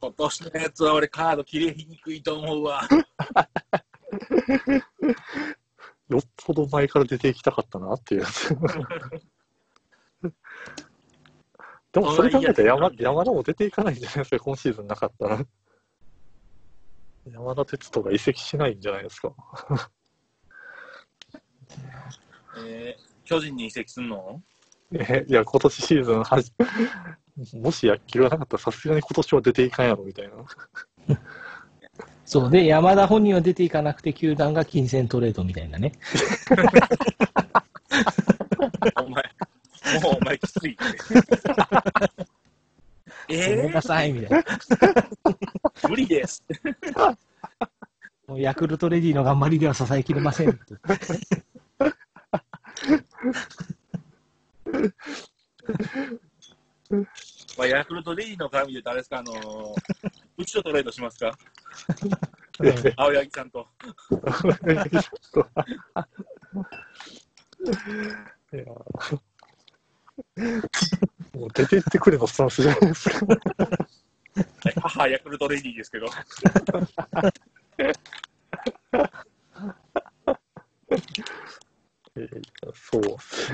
今年のやつは俺カード切れにくいと思うわ。よっぽど前から出ていきたかったなっていうやつ。でもそれ考えたら山山田も出ていかないんじゃないですか、今シーズンなかったら。山田哲人が移籍しないんじゃないですか。えー巨人に移籍すんの？えいや、今年シーズンはじ、(laughs) もし野球がなかったらさすがに今年は出ていかんやろみたいな。そうで、山田本人は出ていかなくて、球団が金銭トレードみたいなね。お前、もうお前きついって。(laughs) ごめえんなさい、みたいな。ー、無理です。もうヤクルトレディの頑張りでは支えきれませんって。まあ、ヤクルトレイの絡みで言うとあれですか、あのー、(laughs) うちとトレードしますか？青柳さんと。(laughs) いやもう出てってくれのスタンスじゃないですか。はい母ヤクルトレディですけど。(laughs) えーそうっす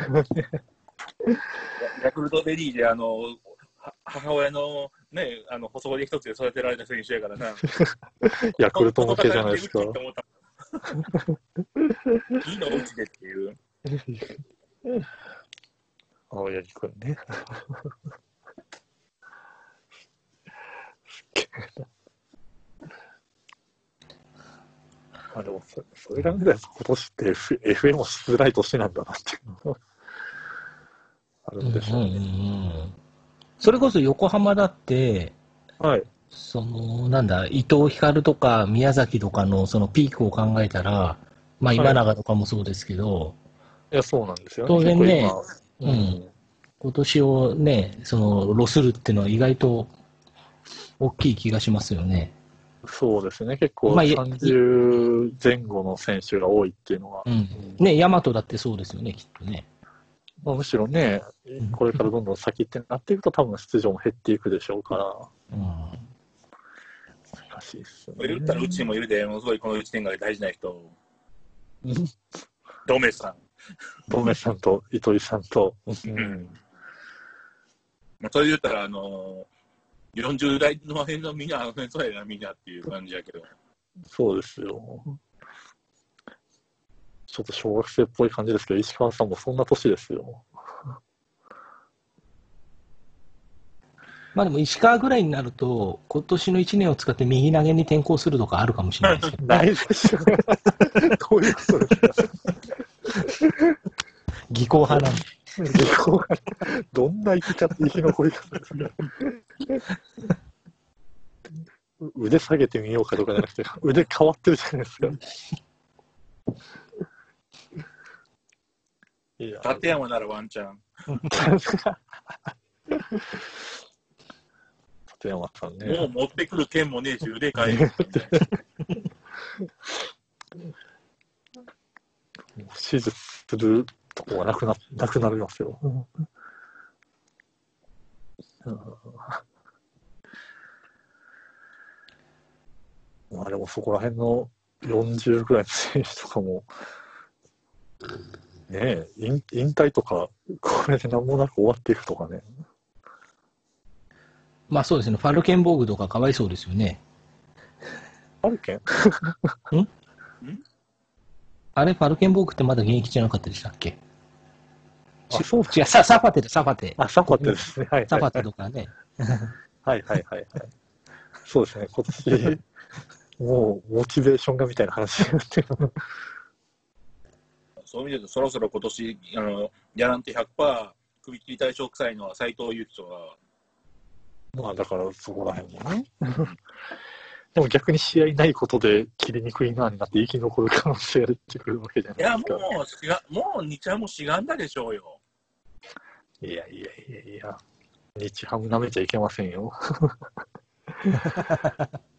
ヤクルトレディで、あの、は (laughs) 母親のね、あの、細折り一つで育てられた選手やからな。(laughs) ヤクルト向けじゃないですかいいいのうちでっていう。(laughs) 青柳くんね。すっげえな。あ、でもそ、それがね、今年って F FM もしづらい年なんだなっていうのがあるんでしょうね。それこそ横浜だって、はい。その、なんだ、伊藤光とか宮崎とかのそのピークを考えたら、まあ今永とかもそうですけど、いや、そうなんですよ当然ねうん今年をね、その、ロスるっていうのは意外と大きい気がしますよね。そうですね。結構まあい30前後の選手が多いっていうのは、うん。ね、大和だってそうですよね、きっとね。まあ、むしろね、んこれからどんどん先ってなっていくと多分出場も減っていくでしょうから、うん。難しいっすよね。言ったらうちにもいるで、ものすごいこの1年が大事な人。うんドメさん。トメさんと糸井さんと、うんまあ、それで言ったら、あのー、40代の辺のみんな、あの辺そうやな、みんなっていう感じやけど。そうですよ。ちょっと小学生っぽい感じですけど、石川さんもそんな年ですよ。まあでも石川ぐらいになると、今年の1年を使って右投げに転向するとかあるかもしれないですけど、(laughs) ないでしょ。どういうことですか技巧派なんで。どんな生き方、生き残り方ですか腕下げてみようかとかじゃなくて、腕変わってるじゃないですか。いや、立山ならワンチャン。鳩山さんもうね。持ってくる剣もねえ、銃で帰る。手術するとこがなくな、なくなりますよ。うんまあでもそこら辺の40ぐらいの選手とかも、ねえ、引引退とか、これで何もなく終わっていくとかね。まあそうですね、ファルケンボーグとかかわいそうですよね。あるけん？あれ、ファルケンボーグってまだ現役じゃなかったでしたっけ？あ、そう違う、ササファテだ、サファテ。あ、サファテですね。はい、はい。サファテとかね。はいはいはいはい。そうですね、今年、(laughs) もうモチベーションがみたいな話になってる。そういう意味で言うと、そろそろ今年、あの、ギャランティ100%首切り対象臭いのは斎藤佑樹とか、まあだからそこら辺もね。でも逆に試合ないことで切りにくいなになって生き残る可能性が出てくるわけじゃないいや、ですか。もうしが、もう日ハムしがんだでしょうよ。いやいやいやいや、日ハム舐めちゃいけませんよ。(laughs)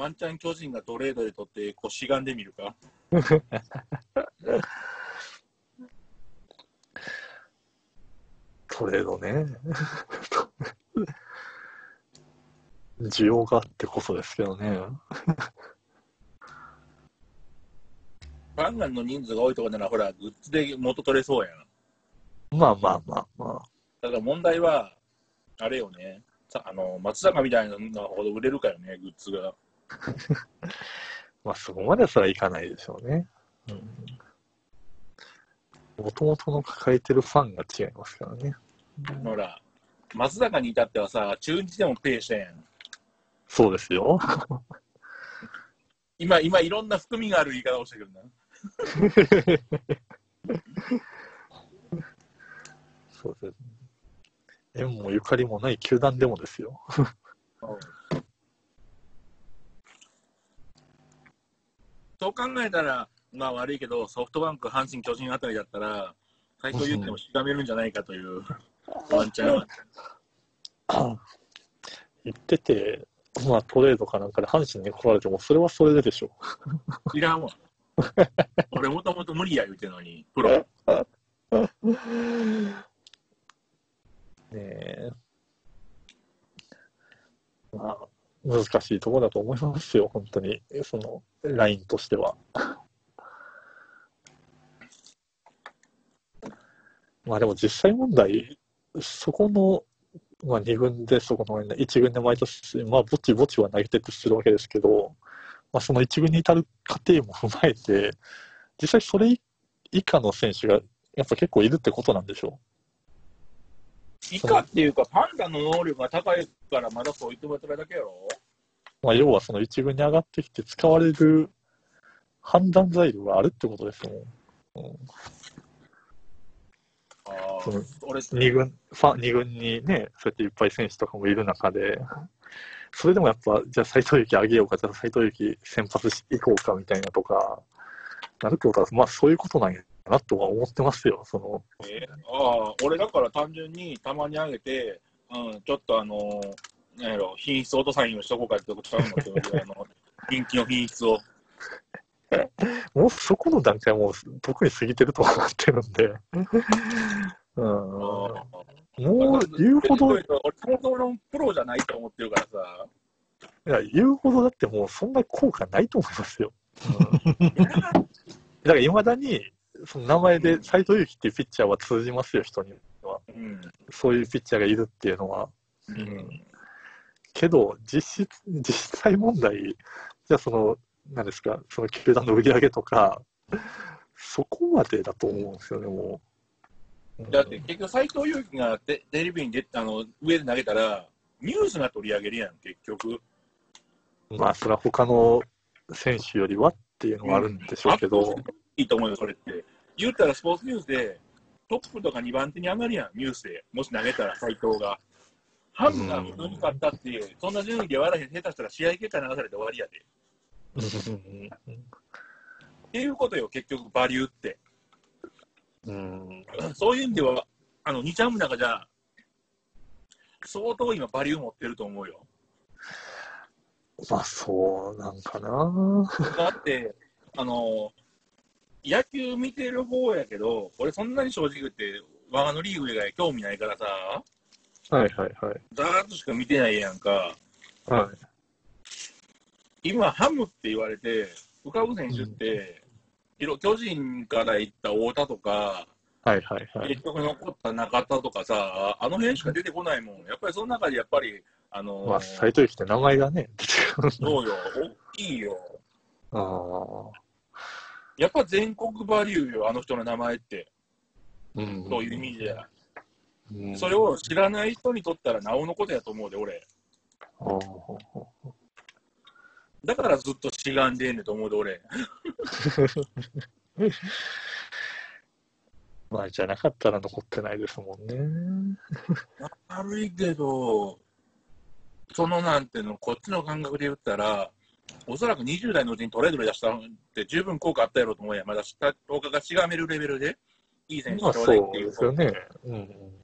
ワンチャン巨人がトレードで取って、こう、しがんでみるか？(laughs) トレードね。(laughs) 需要があってこそですけどね。ファンガンの人数が多いとかなら、ほら、グッズで元取れそうやん。まあまあまあまただ問題は、あれよね。さあの松坂みたいなのほど売れるかよね、グッズが。(laughs) あ、まあそこまでさらいかないでしょうね。もともとの抱えてるファンが違いますからね。ほら、松坂に至ってはさ、中日でもペイしてん。そうですよ。(laughs) 今、今、いろんな含みがある言い方をしてくるな。(laughs) そうです。縁もゆかりもない球団でもですよ。そう考えたら、まあ悪いけど、ソフトバンク、阪神、巨人あたりだったら、斎藤佑樹でもしがめるんじゃないかというワンチャンは。言ってて、まあトレードかなんかで阪神に来られても、それはそれででしょいらんわ。(laughs) 俺もともと無理や言うてんのに、プロ。う。ねえ。まあ、難しいところだと思いますよ、本当に。その、ラインとしては。まあでも実際問題、そこの、まあ2軍で、そこの1軍で毎年、まあぼちぼちは投げてってするわけですけど、まあその1軍に至る過程も踏まえて、実際それ以下の選手がやっぱ結構いるってことなんでしょう以下っていうか、パンダの能力が高いから、まだそう言ってもらってるだけやろ？う。まあ要はその1軍に上がってきて使われる判断材料があるってことですよ。うんあそのあ、俺、二軍、二軍にね、そうやっていっぱい選手とかもいる中で、それでもやっぱ、じゃあ斎藤佑樹上げようか、じゃあ斎藤佑樹先発していこうかみたいなとか、なるってことは、まあそういうことなんやなとは思ってますよ、その、えああ、俺だから単純にたまに上げて、うん、ちょっとあのー、なんやろ、品質落とさんようにしとこうかってことちゃうのってことであの、人気の品質を。(laughs) もうそこの段階はもう特に過ぎてると思ってるんで、うん、もう言うほど、い俺、そもそものプロじゃないと思ってるからさ、や、言うほどだってもうそんな効果ないと思いますよ。(laughs) だからいまだに、その名前で斎藤佑樹っていうピッチャーは通じますよ、人には。うん。そういうピッチャーがいるっていうのは。ううんん。けど、実質、実際問題、じゃあその、何ですか、その球団の売り上げとか、そこまでだと思うんですよね、もう。だって結局、斎藤佑樹がテテレビに出あの上で投げたら、ニュースが取り上げるやん、結局。まあ、それは他の選手よりはっていうのはあるんでしょうけど、いいと思うよ、それって。言ったらスポーツニュースで、トップとか2番手に上がるやん、ニュースで。もし投げたら斎藤が。ハムが普通に勝ったって、そんな順位で割らへん、下手したら試合結果流されて終わりやで。っていうことよ、結局、バリューって。うん。そういう意味では、あの、日ハムの中じゃ、相当今バリュー持ってると思うよ。まあ、そうなんかな。だって、あの、野球見てる方やけど、俺そんなに正直言って、我がのリーグ以外興味ないからさ、はいはいはい。ざーっとしか見てないやんか。はい。今、ハムって言われて、浮かぶ選手って、いろ巨人から行った太田とか、はいはいはい。結局残った中田とかさ、あの辺しか出てこないもん。やっぱりその中でやっぱり、あのまあ、斎藤由貴って名前がね。そうよ、大きいよ。ああ。やっぱ全国バリューよ、あの人の名前って。うん。そういう意味で。うんそれを知らない人にとったらなおのことやと思うで、俺。だからずっとしがんでんねんと思うで、俺。(laughs) まあ、じゃなかったら残ってないですもんね。悪いけど、そのなんていうの、こっちの感覚で言ったら、おそらく20代のうちにトレードで出したのって十分効果あったやろうと思うやん。まだ下、10日がしがめるレベルで、いい選手まあ、ちょうそうだいっていう。ですよね。うんうん。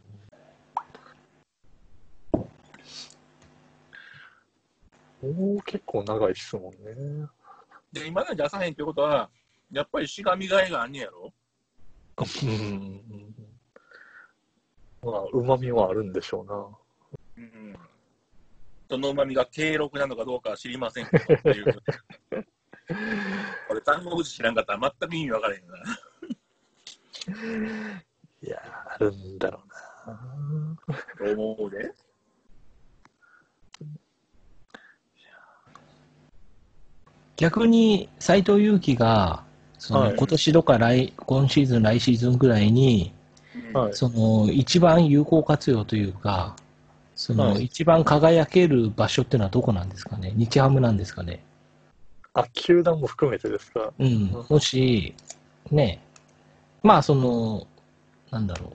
おー結構長いっすもんね。で、今まで出さへんってことは、やっぱりしがみがいがあんねやろ？うんうんうん。まあ、旨味はあるんでしょうな。うん。その旨味が経録なのかどうかは知りませんけどっていう。(laughs) 俺、単語口知らんかったら全く意味分からへんな。いやー、あるんだろうな。と思うで。逆に斎藤佑樹が、そのはい今年とか来、今シーズン、来シーズンぐらいに、はい。その一番有効活用というか、そのはい一番輝ける場所っていうのはどこなんですかね、日ハムなんですかね？あ、球団も含めてですか？うん、もし、ね、まあその、なんだろ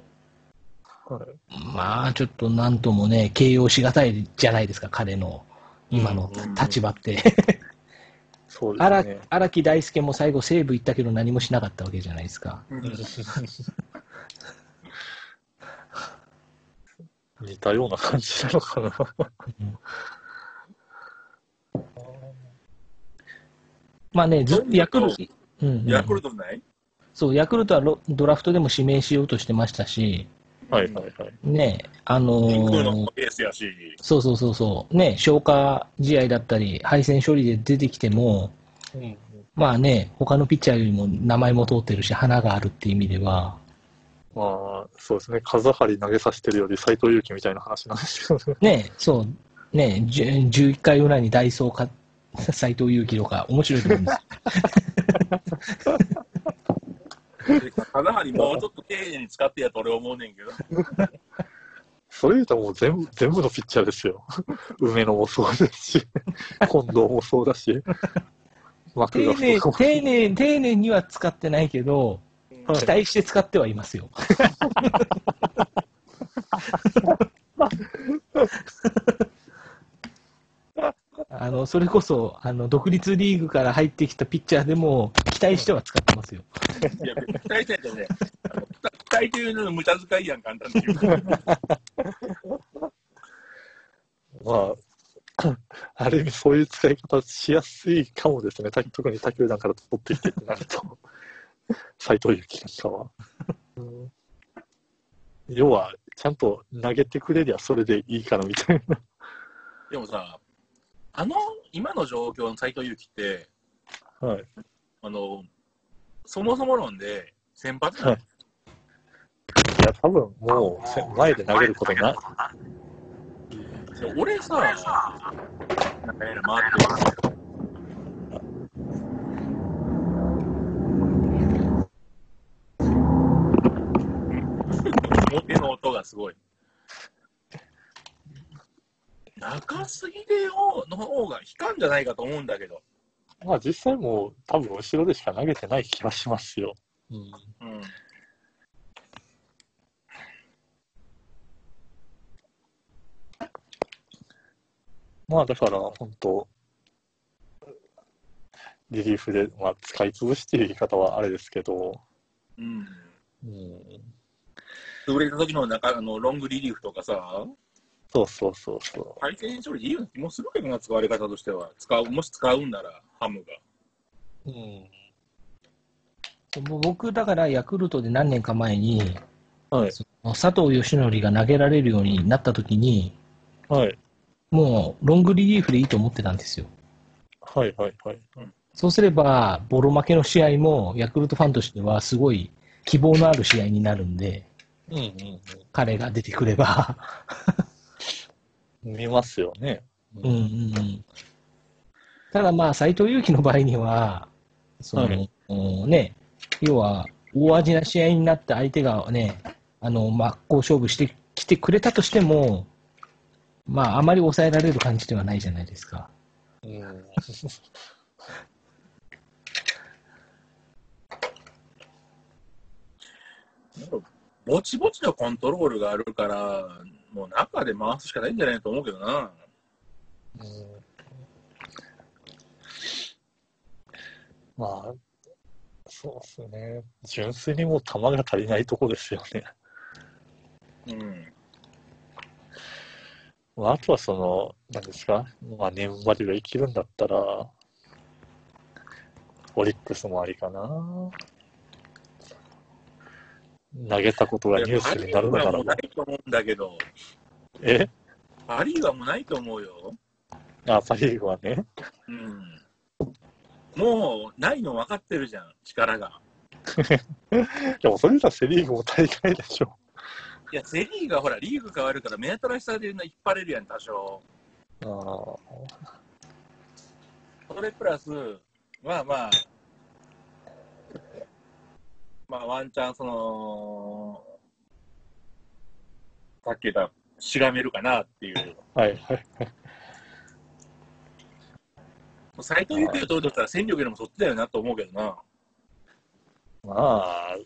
はい。う、まあちょっとなんともね、形容しがたいじゃないですか、彼の今のうん立場って。そうで荒すね。荒木大輔も最後、西武行ったけど何もしなかったわけじゃないですか。(laughs) 似たような感じなのかな。まあね、ずヤクルト、うんうんヤクルトない？そう、ヤクルトはロドラフトでも指名しようとしてましたし、はいはいはい。ね、あのーペースやし。そうそうそうそう、ね、消化試合だったり、敗戦処理で出てきても、うんまあね、他のピッチャーよりも名前も通ってるし、花があるっていう意味では、まあ、そうですね。風張り投げさせてるより斎藤佑樹みたいな話なんですけどね。ね、そう、ね、じゅ11回裏にダイソーか、(laughs) 斎藤佑樹とか、面白いと思うんです (laughs) よ。ただはりもうちょっと丁寧に使ってやと俺思うねんけど。それ言うともう全部、全部のピッチャーですよ。(laughs) 梅野もそうですし、(laughs) 近藤もそうだし、丁寧。丁寧丁寧には使ってないけど、はい期待して使ってはいますよ。あのそれこそあの独立リーグから入ってきたピッチャーでも期待しては使ってますよ。いや、期待したいとね、期待というのの無駄遣いやん、簡単に言う。まあ、ある意味そういう使い方しやすいかもですね。た特に他球団から取ってきてってなると、斎藤佑樹なんかは。うん要は、ちゃんと投げてくれりゃそれでいいからみたいな。でもさ、あの、今の状況の斎藤佑樹って、はい。あの、そもそも論で、先発はいいや、多分もうせ、前で投げることな、俺さ、なんかね、回ってる。(laughs) 表の音がすごい。中杉でよの方が引かんじゃないかと思うんだけど。まあ実際もう多分後ろでしか投げてない気がしますよ。うん。うん。まあだから本当、リリーフで、まあ、使い潰しっていう言い方はあれですけど、うん。うん。潰れた時の中あのロングリリーフとかさ、そうそうそうそ対戦処理いいような気もするけどな、使われ方としては。使うもし使うんなら、ハムが。う。うん。もう僕、だからヤクルトで何年か前に、はい。その佐藤義則が投げられるようになった時に、はい。もうロングリリーフでいいと思ってたんですよ。はいはいはい。そうすれば、ボロ負けの試合もヤクルトファンとしてはすごい希望のある試合になるんで、うんうん彼が出てくれば。うん。見ますよね。うんうんうん。ただまあ、斎藤佑樹の場合には、その、はいうんね、要は、大味な試合になって相手がね、あの、真っ向勝負してきてくれたとしても、まあ、あまり抑えられる感じではないじゃないですか。うん。(laughs) ぼちぼちのコントロールがあるから、もう中で回すしかないんじゃないと思うけどな。うんまあ、そうですね。純粋にもう球が足りないとこですよね。うん。まあ、あとはその、なんですか、まあ、年張りが生きるんだったら、オリックスもありかな。投げたことがニュースになるのな？らばパリーグはもうな。いと思うんだけど、え？パリーグはもうないと思うよ。あ、パ・リーグはね。うん。もう、ないの分かってるじゃん、力が。(laughs) でもそれじゃセ・リーグも大会でしょ。いや、セ・リーグがほら、リーグ変わるから、目新しさで引っ張れるやん、多少。あそれプラス、まあまあ、まあ、ワンチャン、その、さっき言った、しがめるかなっていう。あ、はいはい。斎藤佑樹を取るとしたら戦力よりもそっちだよなと思うけどな。まあ、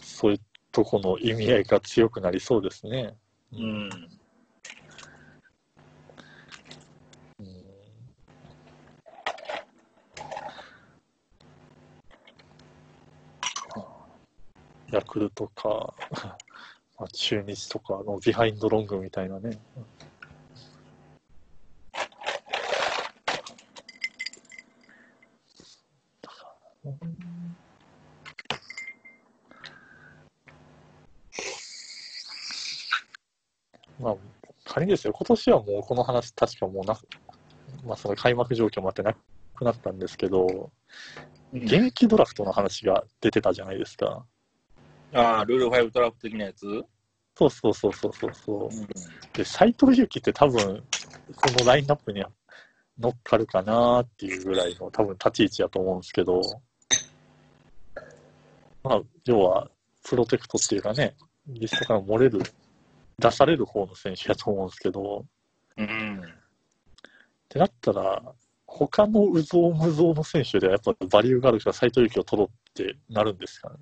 そういうとこの意味合いが強くなりそうですね。うん。ヤクルトか、(laughs) まあ、中日とかのビハインドロングみたいなね。まあ、仮にですよ、今年はもうこの話、確かもうな、まあ、その開幕状況もあってなくなったんですけど、現役ドラフトの話が出てたじゃないですか。ああ、ルール5トラップ的なやつ、そうそうそうそうそうそう。うん、で、斎藤佑樹って多分、このラインナップには乗っかるかなっていうぐらいの多分立ち位置やと思うんですけど、まあ、要は、プロテクトっていうかね、リストから漏れる、出される方の選手やと思うんですけど、うん。ってなったら、他の有象無象の選手ではやっぱバリューがあるから斎藤佑樹を取ろうってなるんですかね。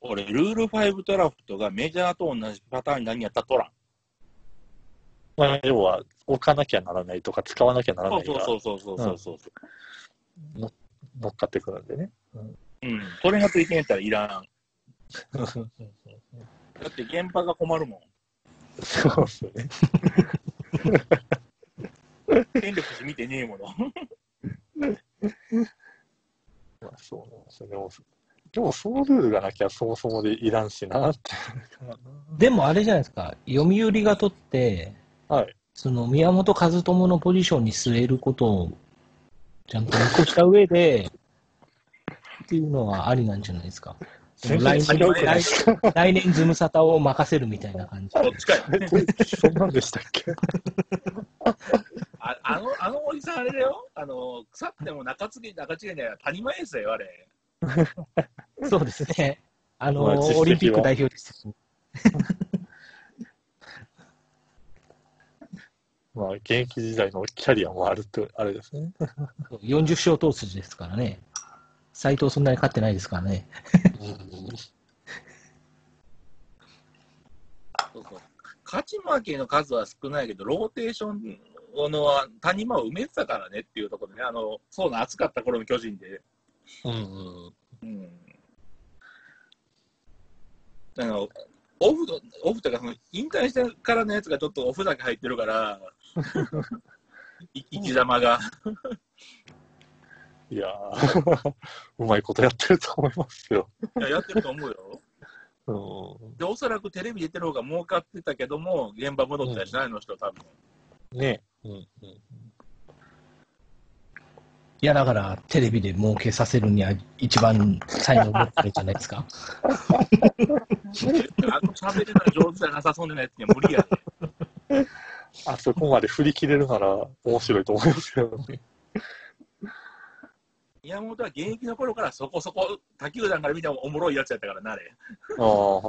俺、ルール5トラフトがメジャーと同じパターンに何やったら取らん。まあ、要は、置かなきゃならないとか、使わなきゃならそないがうそうそうそうそうそう。乗っかってくるんでね。うん。それがついてんやったらいらん。だって現場が困るもん。そうですよね。権力し見てねえもの。(laughs) まあ、そうなんですよ。でも、でもそのルールがなきゃそもそもでいらんしなって。(laughs) でもあれじゃないですか、読売が取って、はい。その宮本和知のポジションに据えることをちゃんと見越した上で、っていうのはありなんじゃないですか。全来年来来年ズムサタを任せるみたいな感じ。どっちかよ。そんなんでしたっけ？(laughs) ああの、あのおじさんあれだよ。あの、腐っても中継ぎ、中継ぎじゃない、谷間エースだよ、あれ。(laughs) そうですね。あの、オリンピック代表です。(laughs) まあ、現役時代のキャリアもあるって、あれですね。(laughs) 40勝投手ですからね。斎藤そんなに勝ってないですからね。そうそう勝ち負けの数は少ないけど、ローテーションの谷間を埋めてたからねっていうところでね、あの、そうな暑かった頃の巨人で。うんうん。うん。あのオフと、オフとか、その引退してからのやつがちょっとオフだけ入ってるから、(laughs) い生き様が。いやー、うまいことやってると思いますよ。いややってると思うよ。うで、おそらくテレビ出てる方が儲かってたけども、現場戻ったりしないの人、多分。ん。ねうんうん。いや、だから、テレビで儲けさせるには一番才能持ってるんじゃないですか。あの喋りが上手じゃなさそうなやつには無理やで。あそこまで振り切れるなら面白いと思いますけどね。宮本は現役の頃からそこそこ、他球団から見てもおもろいやつやったからな、あれ。ああ。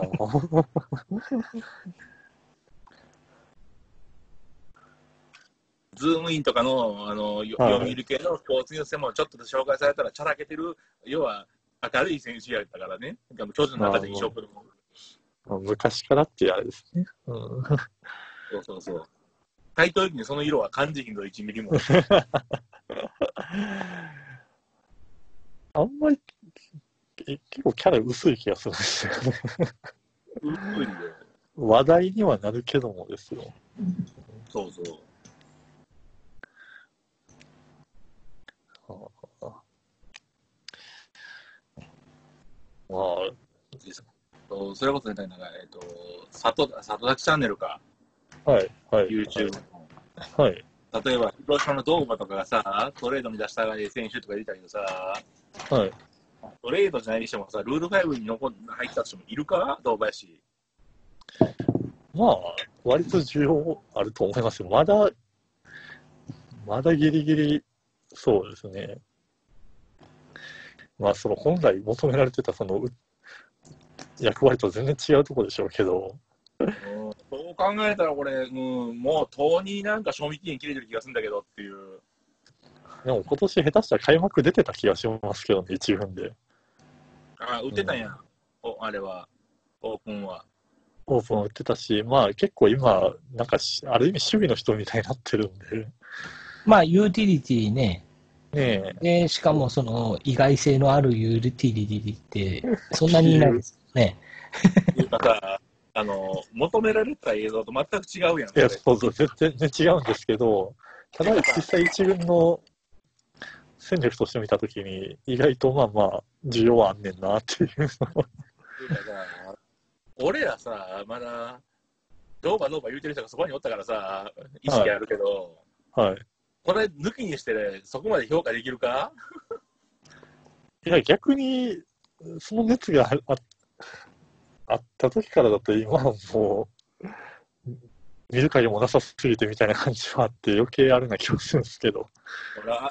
ズームインとかのあのよはい読売系のスポーツニュースでもちょっと紹介されたら、ちゃらけてる、要は明るい選手やったからね、巨人の中で印象くるもん。昔からっていうあれですね。うん、そうそうそう。対等にその色は感じひんの1ミリも。(laughs) あんまり、え結構キャラ薄い気がするんですよね。うっとりで。話題にはなるけどもですよ。そうそう。まあ、とそれこそね、なんか、えっと、里里崎チャンネルか、はい、はい。YouTube。はい。例えば、広島のドーマとかがさ、トレードに出した選手とか出たけどさ、はい。トレードじゃないにしてもさ、ルール5に残っ入った人もいるか？堂林。まあ、割と需要あると思いますよ。まだ、まだギリギリ、そうですね。まあ、その本来求められてたそのう役割と全然違うところでしょうけど、うんそう考えたら、これ、うん、もう、とになんか賞味期限切れてる気がするんだけどっていう。でも今年下手したら開幕出てた気がしますけどね、一軍で。あ、売ってたんや、おあれは、オープンは。オープン打ってたし、まあ結構今、なんかし、ある意味守備の人みたいになってるんで、まあ、ユーティリティね。ねで、しかもその意外性のあるユーティリティって、そんなにいないですよね。っていうかさ、あの、求められた映像と全く違うやん。え、いや、そうそう、全然違うんですけど、ただ実際一軍の戦力として見たときに、意外とまあまあ、需要はあんねんなっていうの俺らさ、まだ、どうばどうば言うてる人がそこにおったからさ、意識あるけど、はい。これ抜きにして、そこまで評価できるか？(laughs) いや、逆に、その熱がああった時からだと、今はもう、見る影もなさすぎてみたいな感じはあって、余計あるな気がするんですけど。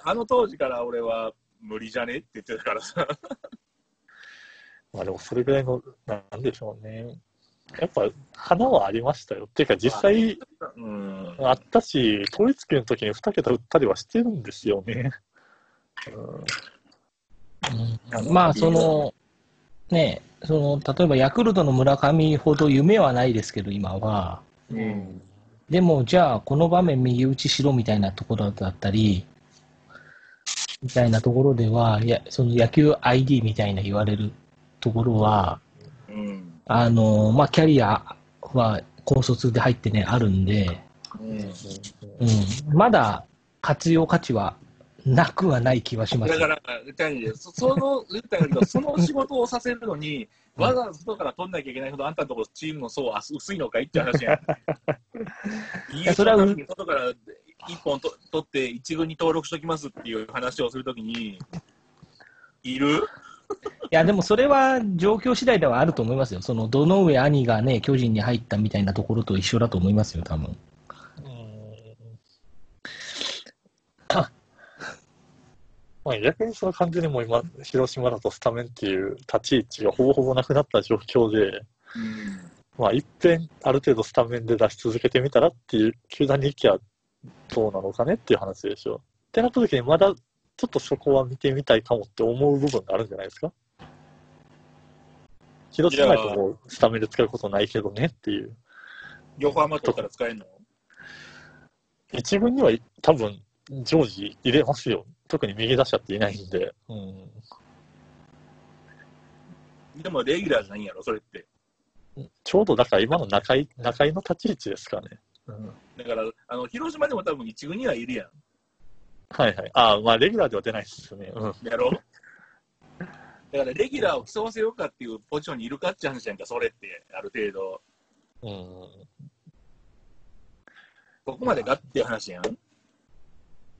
あの当時から俺は無理じゃねって言ってたからさ。(laughs) まあでもそれぐらいの、なんでしょうね。やっぱ、花はありましたよ。っていうか、実際、うん。あったし、統一球の時に2桁打ったりはしてるんですよね。うんまあ、その、ね、その、例えばヤクルトの村上ほど夢はないですけど、今は。うん。でも、じゃあ、この場面右打ちしろみたいなところだったり、みたいなところでは、いや、その野球 ID みたいな言われるところは、うん。あの、まあ、キャリアは高卒で入ってね、あるんで、うん。うん、まだ活用価値はなくはない気はしますだ。から、そその、言ったようにその仕事をさせるのに、わざわざ外から取んなきゃいけないほど、あんたのところチームの層は薄いのかいって話やん。い (laughs) いやそれはう外から一本と取って一軍に登録しときますっていう話をするときに、いる？いや、でもそれは状況次第ではあると思いますよ。その、堂上兄がね、巨人に入ったみたいなところと一緒だと思いますよ、多分。まあ、逆にその完全にもう今、広島だとスタメンっていう立ち位置がほぼほぼなくなった状況で、うん。まあ、一遍ある程度スタメンで出し続けてみたらっていう、球団に行きゃどうなのかねっていう話でしょ。ってなった時に、まだちょっとそこは見てみたいかもって思う部分があるんじゃないですか？広島だともうスタメンで使うことないけどねっていう。横浜取ったら使えるの？一軍には多分常時入れますよ。特に右打者っていないんで。うん、でもレギュラーじゃないんやろ、それって。ちょうどだから今の中井中井の立ち位置ですかね。うん、だから、あの、広島でも多分一軍にはいるやん。はいはい。ああ、まあ、レギュラーでは出ないですよね。うん。やろだから、レギュラーを競わせようかっていうポジションにいるかって話やんか、それって、ある程度。うん、ここまでがっていう話やん。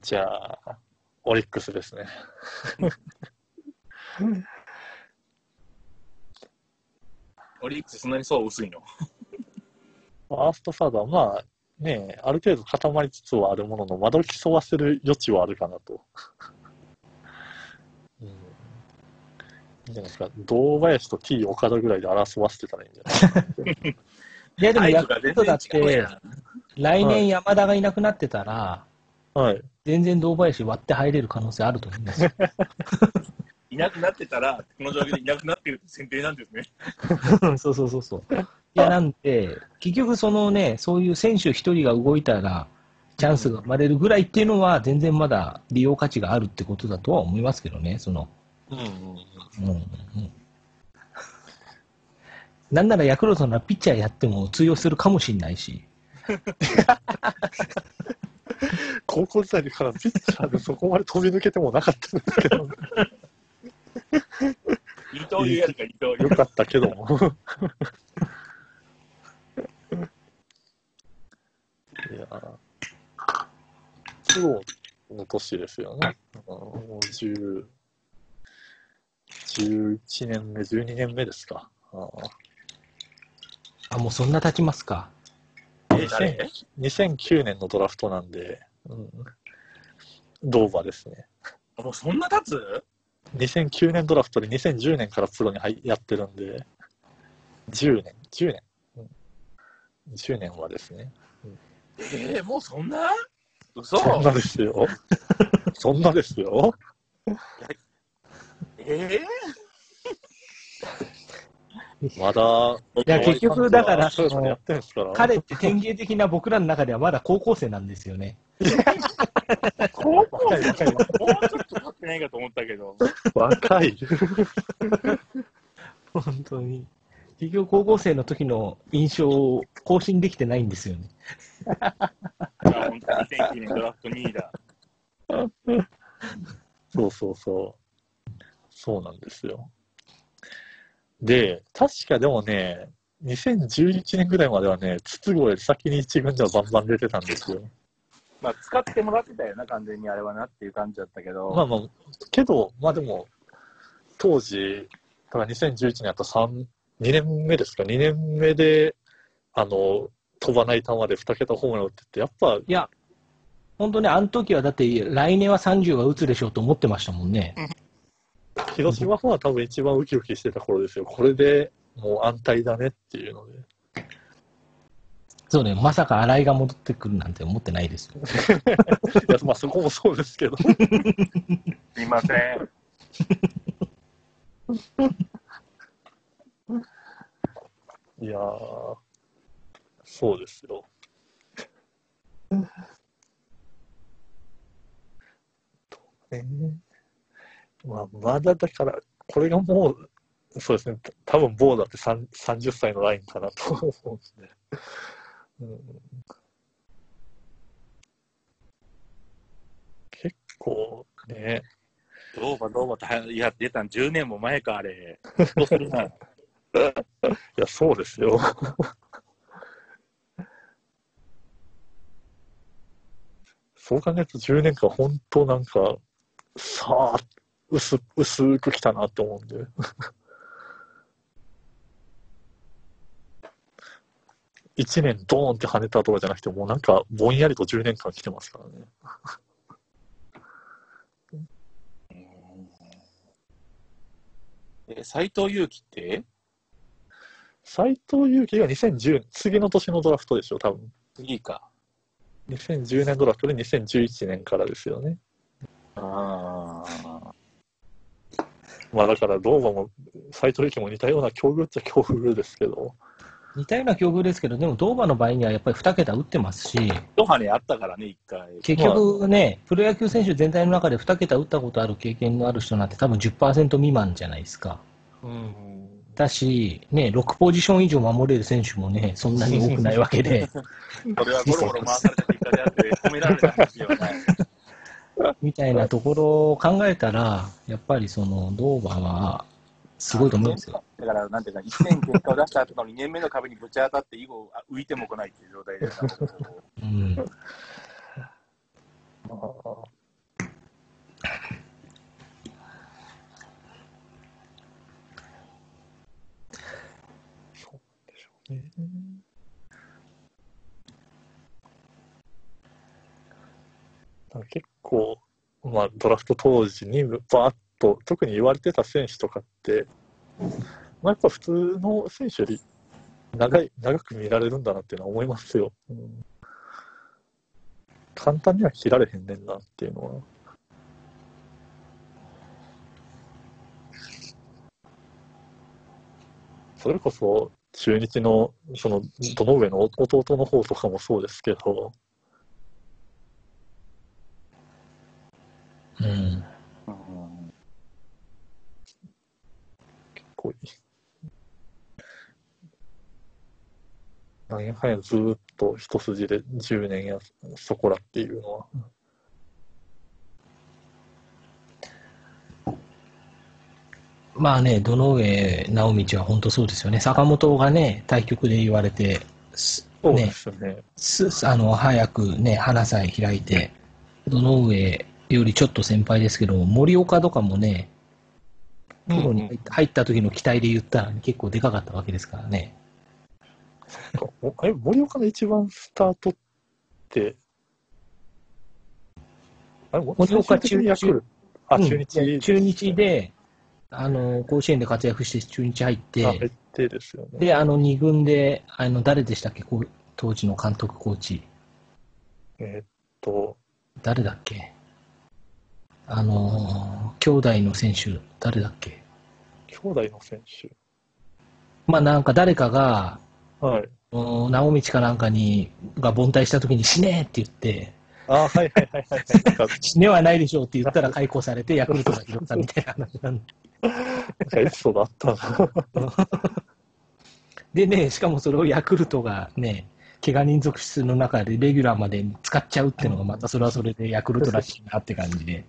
じゃあ、オリックスですね。(laughs) オリックスそんなにそう薄いの？ファーストサードは、まあ、ねある程度固まりつつはあるものの、まだ競わせる余地はあるかなと。うん。いいんじゃないですか。堂林と T 岡田ぐらいで争わせてたらいいんじゃない？(laughs) いや、でもヤクルトだって。来年山田がいなくなってたら、はい。全然堂林割って入れる可能性あると思いますよ。(laughs) いなくなってたら、この状況でいなくなってるって前提なんですね。(laughs) そうそうそうそう。いや、なんで、結局そのね、そういう選手一人が動いたら、チャンスが生まれるぐらいっていうのは、全然まだ利用価値があるってことだとは思いますけどね、その。うんうんうん。うんうん、なんならヤクルトならピッチャーやっても通用するかもしれないし。高校時代からピッチャーでそこまで飛び抜けてもなかったんですけど、二刀流やるか、二刀流よ。かったけども。いやー、プロの年ですよね。あのもう10 11年目、12年目ですか。あーあ、もうそんな経ちますか。え誰2009年のドラフトなんで、うん、ドーバですね。もうそんな経つ？2009年ドラフトで2010年からプロに入やってるんで、10年、10年、うん、10年はですね。えー、もうそんな？嘘そんなですよ。そんなですよ。(laughs) えまだ、いや結局だからその。彼って典型的な僕らの中ではまだ高校生なんですよね。ー、高校若い若いもうちょっと経ってないかと思ったけど。若い。本当に。結局高校生の時の印象を更新できてないんですよね。(laughs) あ本当に2009年ドラフト2位だ。そうそうそう。そうなんですよ。で、確かでもね、2011年ぐらいまではね、筒香より先に一軍ではバンバン出てたんですよ。まあ、使ってもらってたよな、完全にあれはなっていう感じだったけど。まあまあ、けど、まあでも、当時、だから2011年やった3、2年目ですか、2年目で、あの、飛ばない球で2桁ホームラン打ってって、やっぱ、いや、本当ね、あの時はだって来年は30は打つでしょうと思ってましたもんね。広島ファンは多分一番ウキウキしてた頃ですよ。これでもう安泰だねっていうので。そうね、まさか新井が戻ってくるなんて思ってないですよ。(laughs) いや、まあそこもそうですけど。すいません。いやー、そうですよ。ねまあ、まだだから、これがもう、そうですね、た多分ボーダーって3 30歳のラインかなと思うんですね。うん、結構ね、どうばどうばってやってたん10年も前か、あれ。(laughs) いや、そうですよ。そう考えると10年間、本当なんか、さあ、薄薄く来たなって思うんで。(laughs) 1年ドーンって跳ねたとかじゃなくて、もうなんかぼんやりと10年間来てますからね。(laughs) え、斎藤佑樹って？斎藤佑樹が2010、次の年のドラフトでしょ、多分。次か。2010年ドラフトで2011年からですよね。ああ。まあだから、ドーバも斎藤佑樹も似たような境遇っちゃ境遇ですけど、似たような境遇ですけど、でも、ドーバの場合にはやっぱり2桁打ってますし、一羽ねあったからね、一回。結局ね、プロ野球選手全体の中で2桁打ったことある経験のある人なんて多分10%未満じゃないですか。うん、だし、ね、6ポジション以上守れる選手もね、そんなに多くないわけで、(laughs) それはゴロゴロ回された結果であって、褒められたんですよね。(laughs) みたいなところを考えたら、やっぱりその、ドーバーは、すごいと思うんですよ。だから、なんていうか、1年結果を出した後の2年目の壁にぶち当たって、以後、あ浮いても来ないっていう状態で。うん。(laughs) まあそうでしょうね。結構、まあ、ドラフト当時にバーッと特に言われてた選手とかって、まあ、やっぱ普通の選手より長い長く見られるんだなっていうのは思いますよ。うん簡単には切られへんねんなっていうのは。それこそ中日のそのどの上の弟の方とかもそうですけど、うん。うんこうなんやかんやずっと一筋で10年やそこらっていうのは。まあね、堂上直道は本当そうですよね。坂本がね、対局で言われて、すそうでね、すよね。すあの、早くね、花さえ開いて、堂上よりちょっと先輩ですけど、森岡とかもね、プロに入った時の期待で言ったら結構でかかったわけですからね。おえ森岡の一番スタートって、あれ森岡最終的にヤクルトあ、うん中日、中日で、あの、甲子園で活躍して中日入っあ、入て、ってですよね。で、あの、二軍で、あの、誰でしたっけ、こう当時の監督コーチ。えーっと、誰だっけ？あのー、兄弟の選手、誰だっけ？兄弟の選手。まあなんか誰かが、はい。うん直道かなんかに、が凡退した時に死ねって言って、あ、はいはいはいはい。死ねはないでしょうって言ったら解雇されて、ヤクルトが拾ったみたいな話なんで。エピソードあったな。でね、しかもそれをヤクルトがね、怪我人続出の中でレギュラーまで使っちゃうっていうのがまたそれはそれでヤクルトらしいなって感じで。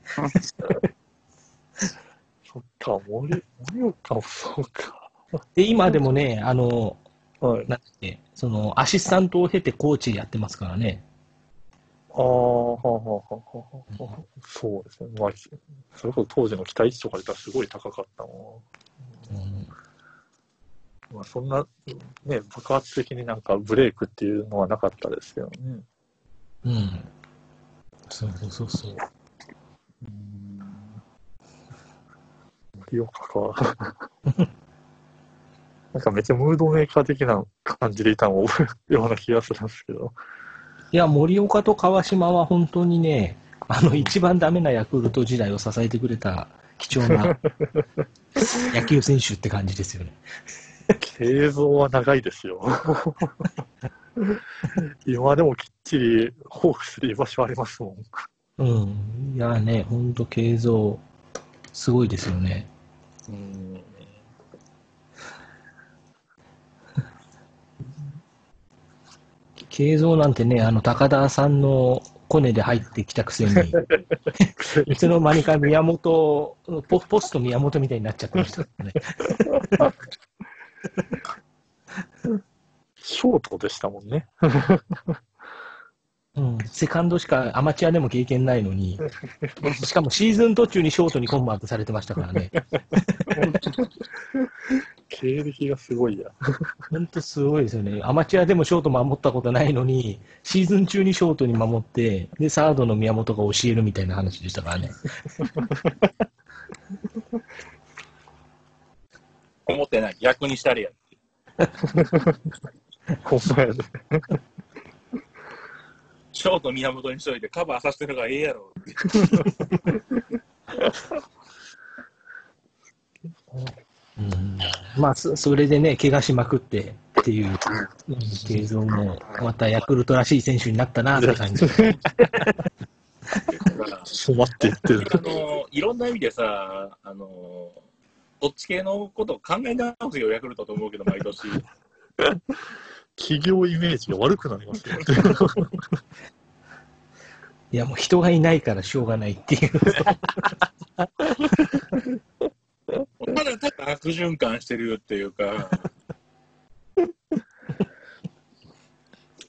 そっか、森、森岡もそうか。で、今でもね、あの、はい。なんだっけ、その、アシスタントを経てコーチやってますからね。ああ、はあはあはあはあはあ。そうですね。まあ、それこそ当時の期待値とかで言ったらすごい高かったもうんん。まあ、そんな、ね、爆発的になんかブレイクっていうのはなかったですけどね。うん。そうそうそうそう。森岡か。なんかめっちゃムードメーカー的な感じでいたのを覚えるような気がするんですけど。いや、森岡と川島は本当にね、あの、一番ダメなヤクルト時代を支えてくれた貴重な (laughs) 野球選手って感じですよね。映像は長いですよ。(laughs) 今でもきっちりホークスで居場所ありますもん。うん。いやね、本当形像、すごいですよね。うん形像なんてね、あの、高田さんのコネで入ってきたくせに、(laughs) いつの間にか宮本、ポポスト宮本みたいになっちゃってましたね。(laughs) ショートでしたもんね。うん、セカンドしかアマチュアでも経験ないのに、(laughs) しかもシーズン途中にショートにコンバートされてましたからね。経歴がすごいや。本当すごいですよね。アマチュアでもショート守ったことないのに、シーズン中にショートに守って、で、サードの宮本が教えるみたいな話でしたからね。思ってない。逆にしたれや。(laughs) ほんまやで。ショート宮本にしといてカバーさせてる方がええやろって。うん、まあそ、それでね、怪我しまくってっていう、うん、映像も、またヤクルトらしい選手になったなって感じ。だから染まっていってる。あのいろんな意味でさ、あのどっち系のことを考え直すよ、ヤクルトと思うけど、毎年。(laughs) 企業イメージが悪くなりますよね。(laughs) いや、もう人がいないからしょうがないっていう。ただただ悪循環してるっていうか、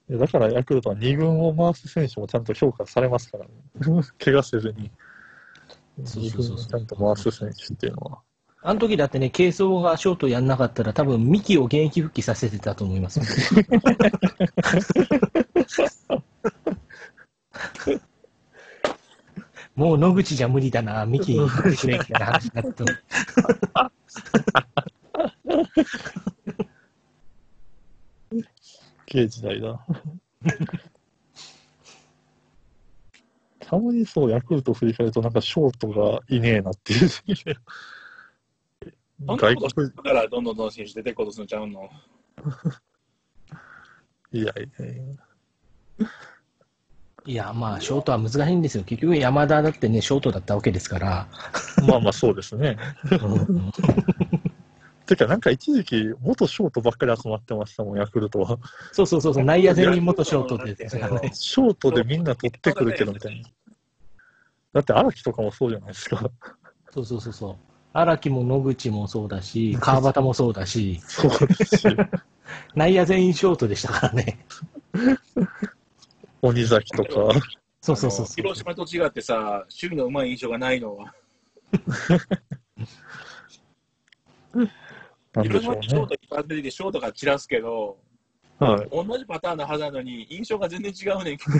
い (laughs) やだからヤクルトは2軍を回す選手もちゃんと評価されますからね。怪我せずに。2そうそうそう軍をちゃんと回す選手っていうのは。あの時だってね、軽装がショートやんなかったら、多分ミキを現役復帰させてたと思いますよ。(laughs) もう野口じゃ無理だな、ミキにくれみたいな話になって。ゲー時代だ。たまにそう、ヤクルト振り返ると、なんかショートがいねえなっていう。そんな外こと国、だからどんどんどんどん選手出てこうとするんちゃうの。(laughs) いやいやいや。いや、まあ、ショートは難しいんですよ。結局、山田だってね、ショートだったわけですから。まあまあそうですね。(laughs) うんてか、なんか一時期、元ショートばっかり集まってましたもん、ヤクルトは。そうそうそうそう、内野全員元ショートでね。ショートでみんな取ってくるけど、みたいな。だって荒木とかもそうじゃないですか。そうそうそうそう。荒木も野口もそうだし、川端もそうだし、そうですし、(laughs) 内野全員ショートでしたからね。(laughs) 鬼崎とか。そうそうそう広島と違ってさ、守備のうまい印象がないのは。(laughs) 広島ショーね。トいっぱい出てきて、ショートが散らすけど、はい。同じパターンのはずなのに、印象が全然違うねんけど。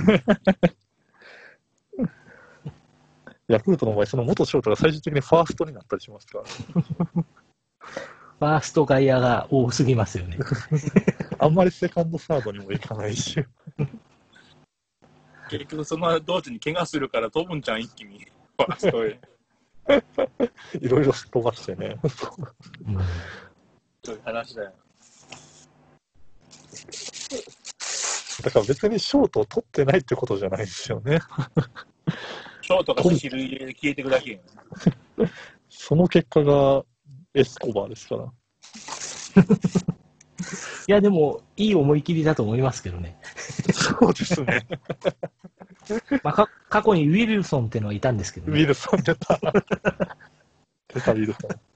ヤクルトの場合、その元ショートが最終的にファーストになったりしますから。ファースト外野が多すぎますよね。(laughs) あんまりセカンド、サードにもいかないし。結局、その道中に怪我するから飛ぶんちゃん、一気に。ファーストへ。(laughs) いろいろすっ飛ばしてね。うんそういう話だよ。だから別にショートを取ってないってことじゃないですよね。ショートが走る入れで消えていくだけやん。その結果がエスコバーですから。いや、でも、いい思い切りだと思いますけどね。そうですね。(laughs) まあ、か過去にウィルソンっていうのはいたんですけど、ね、ウィルソン (laughs) 出た。出たウィルソン。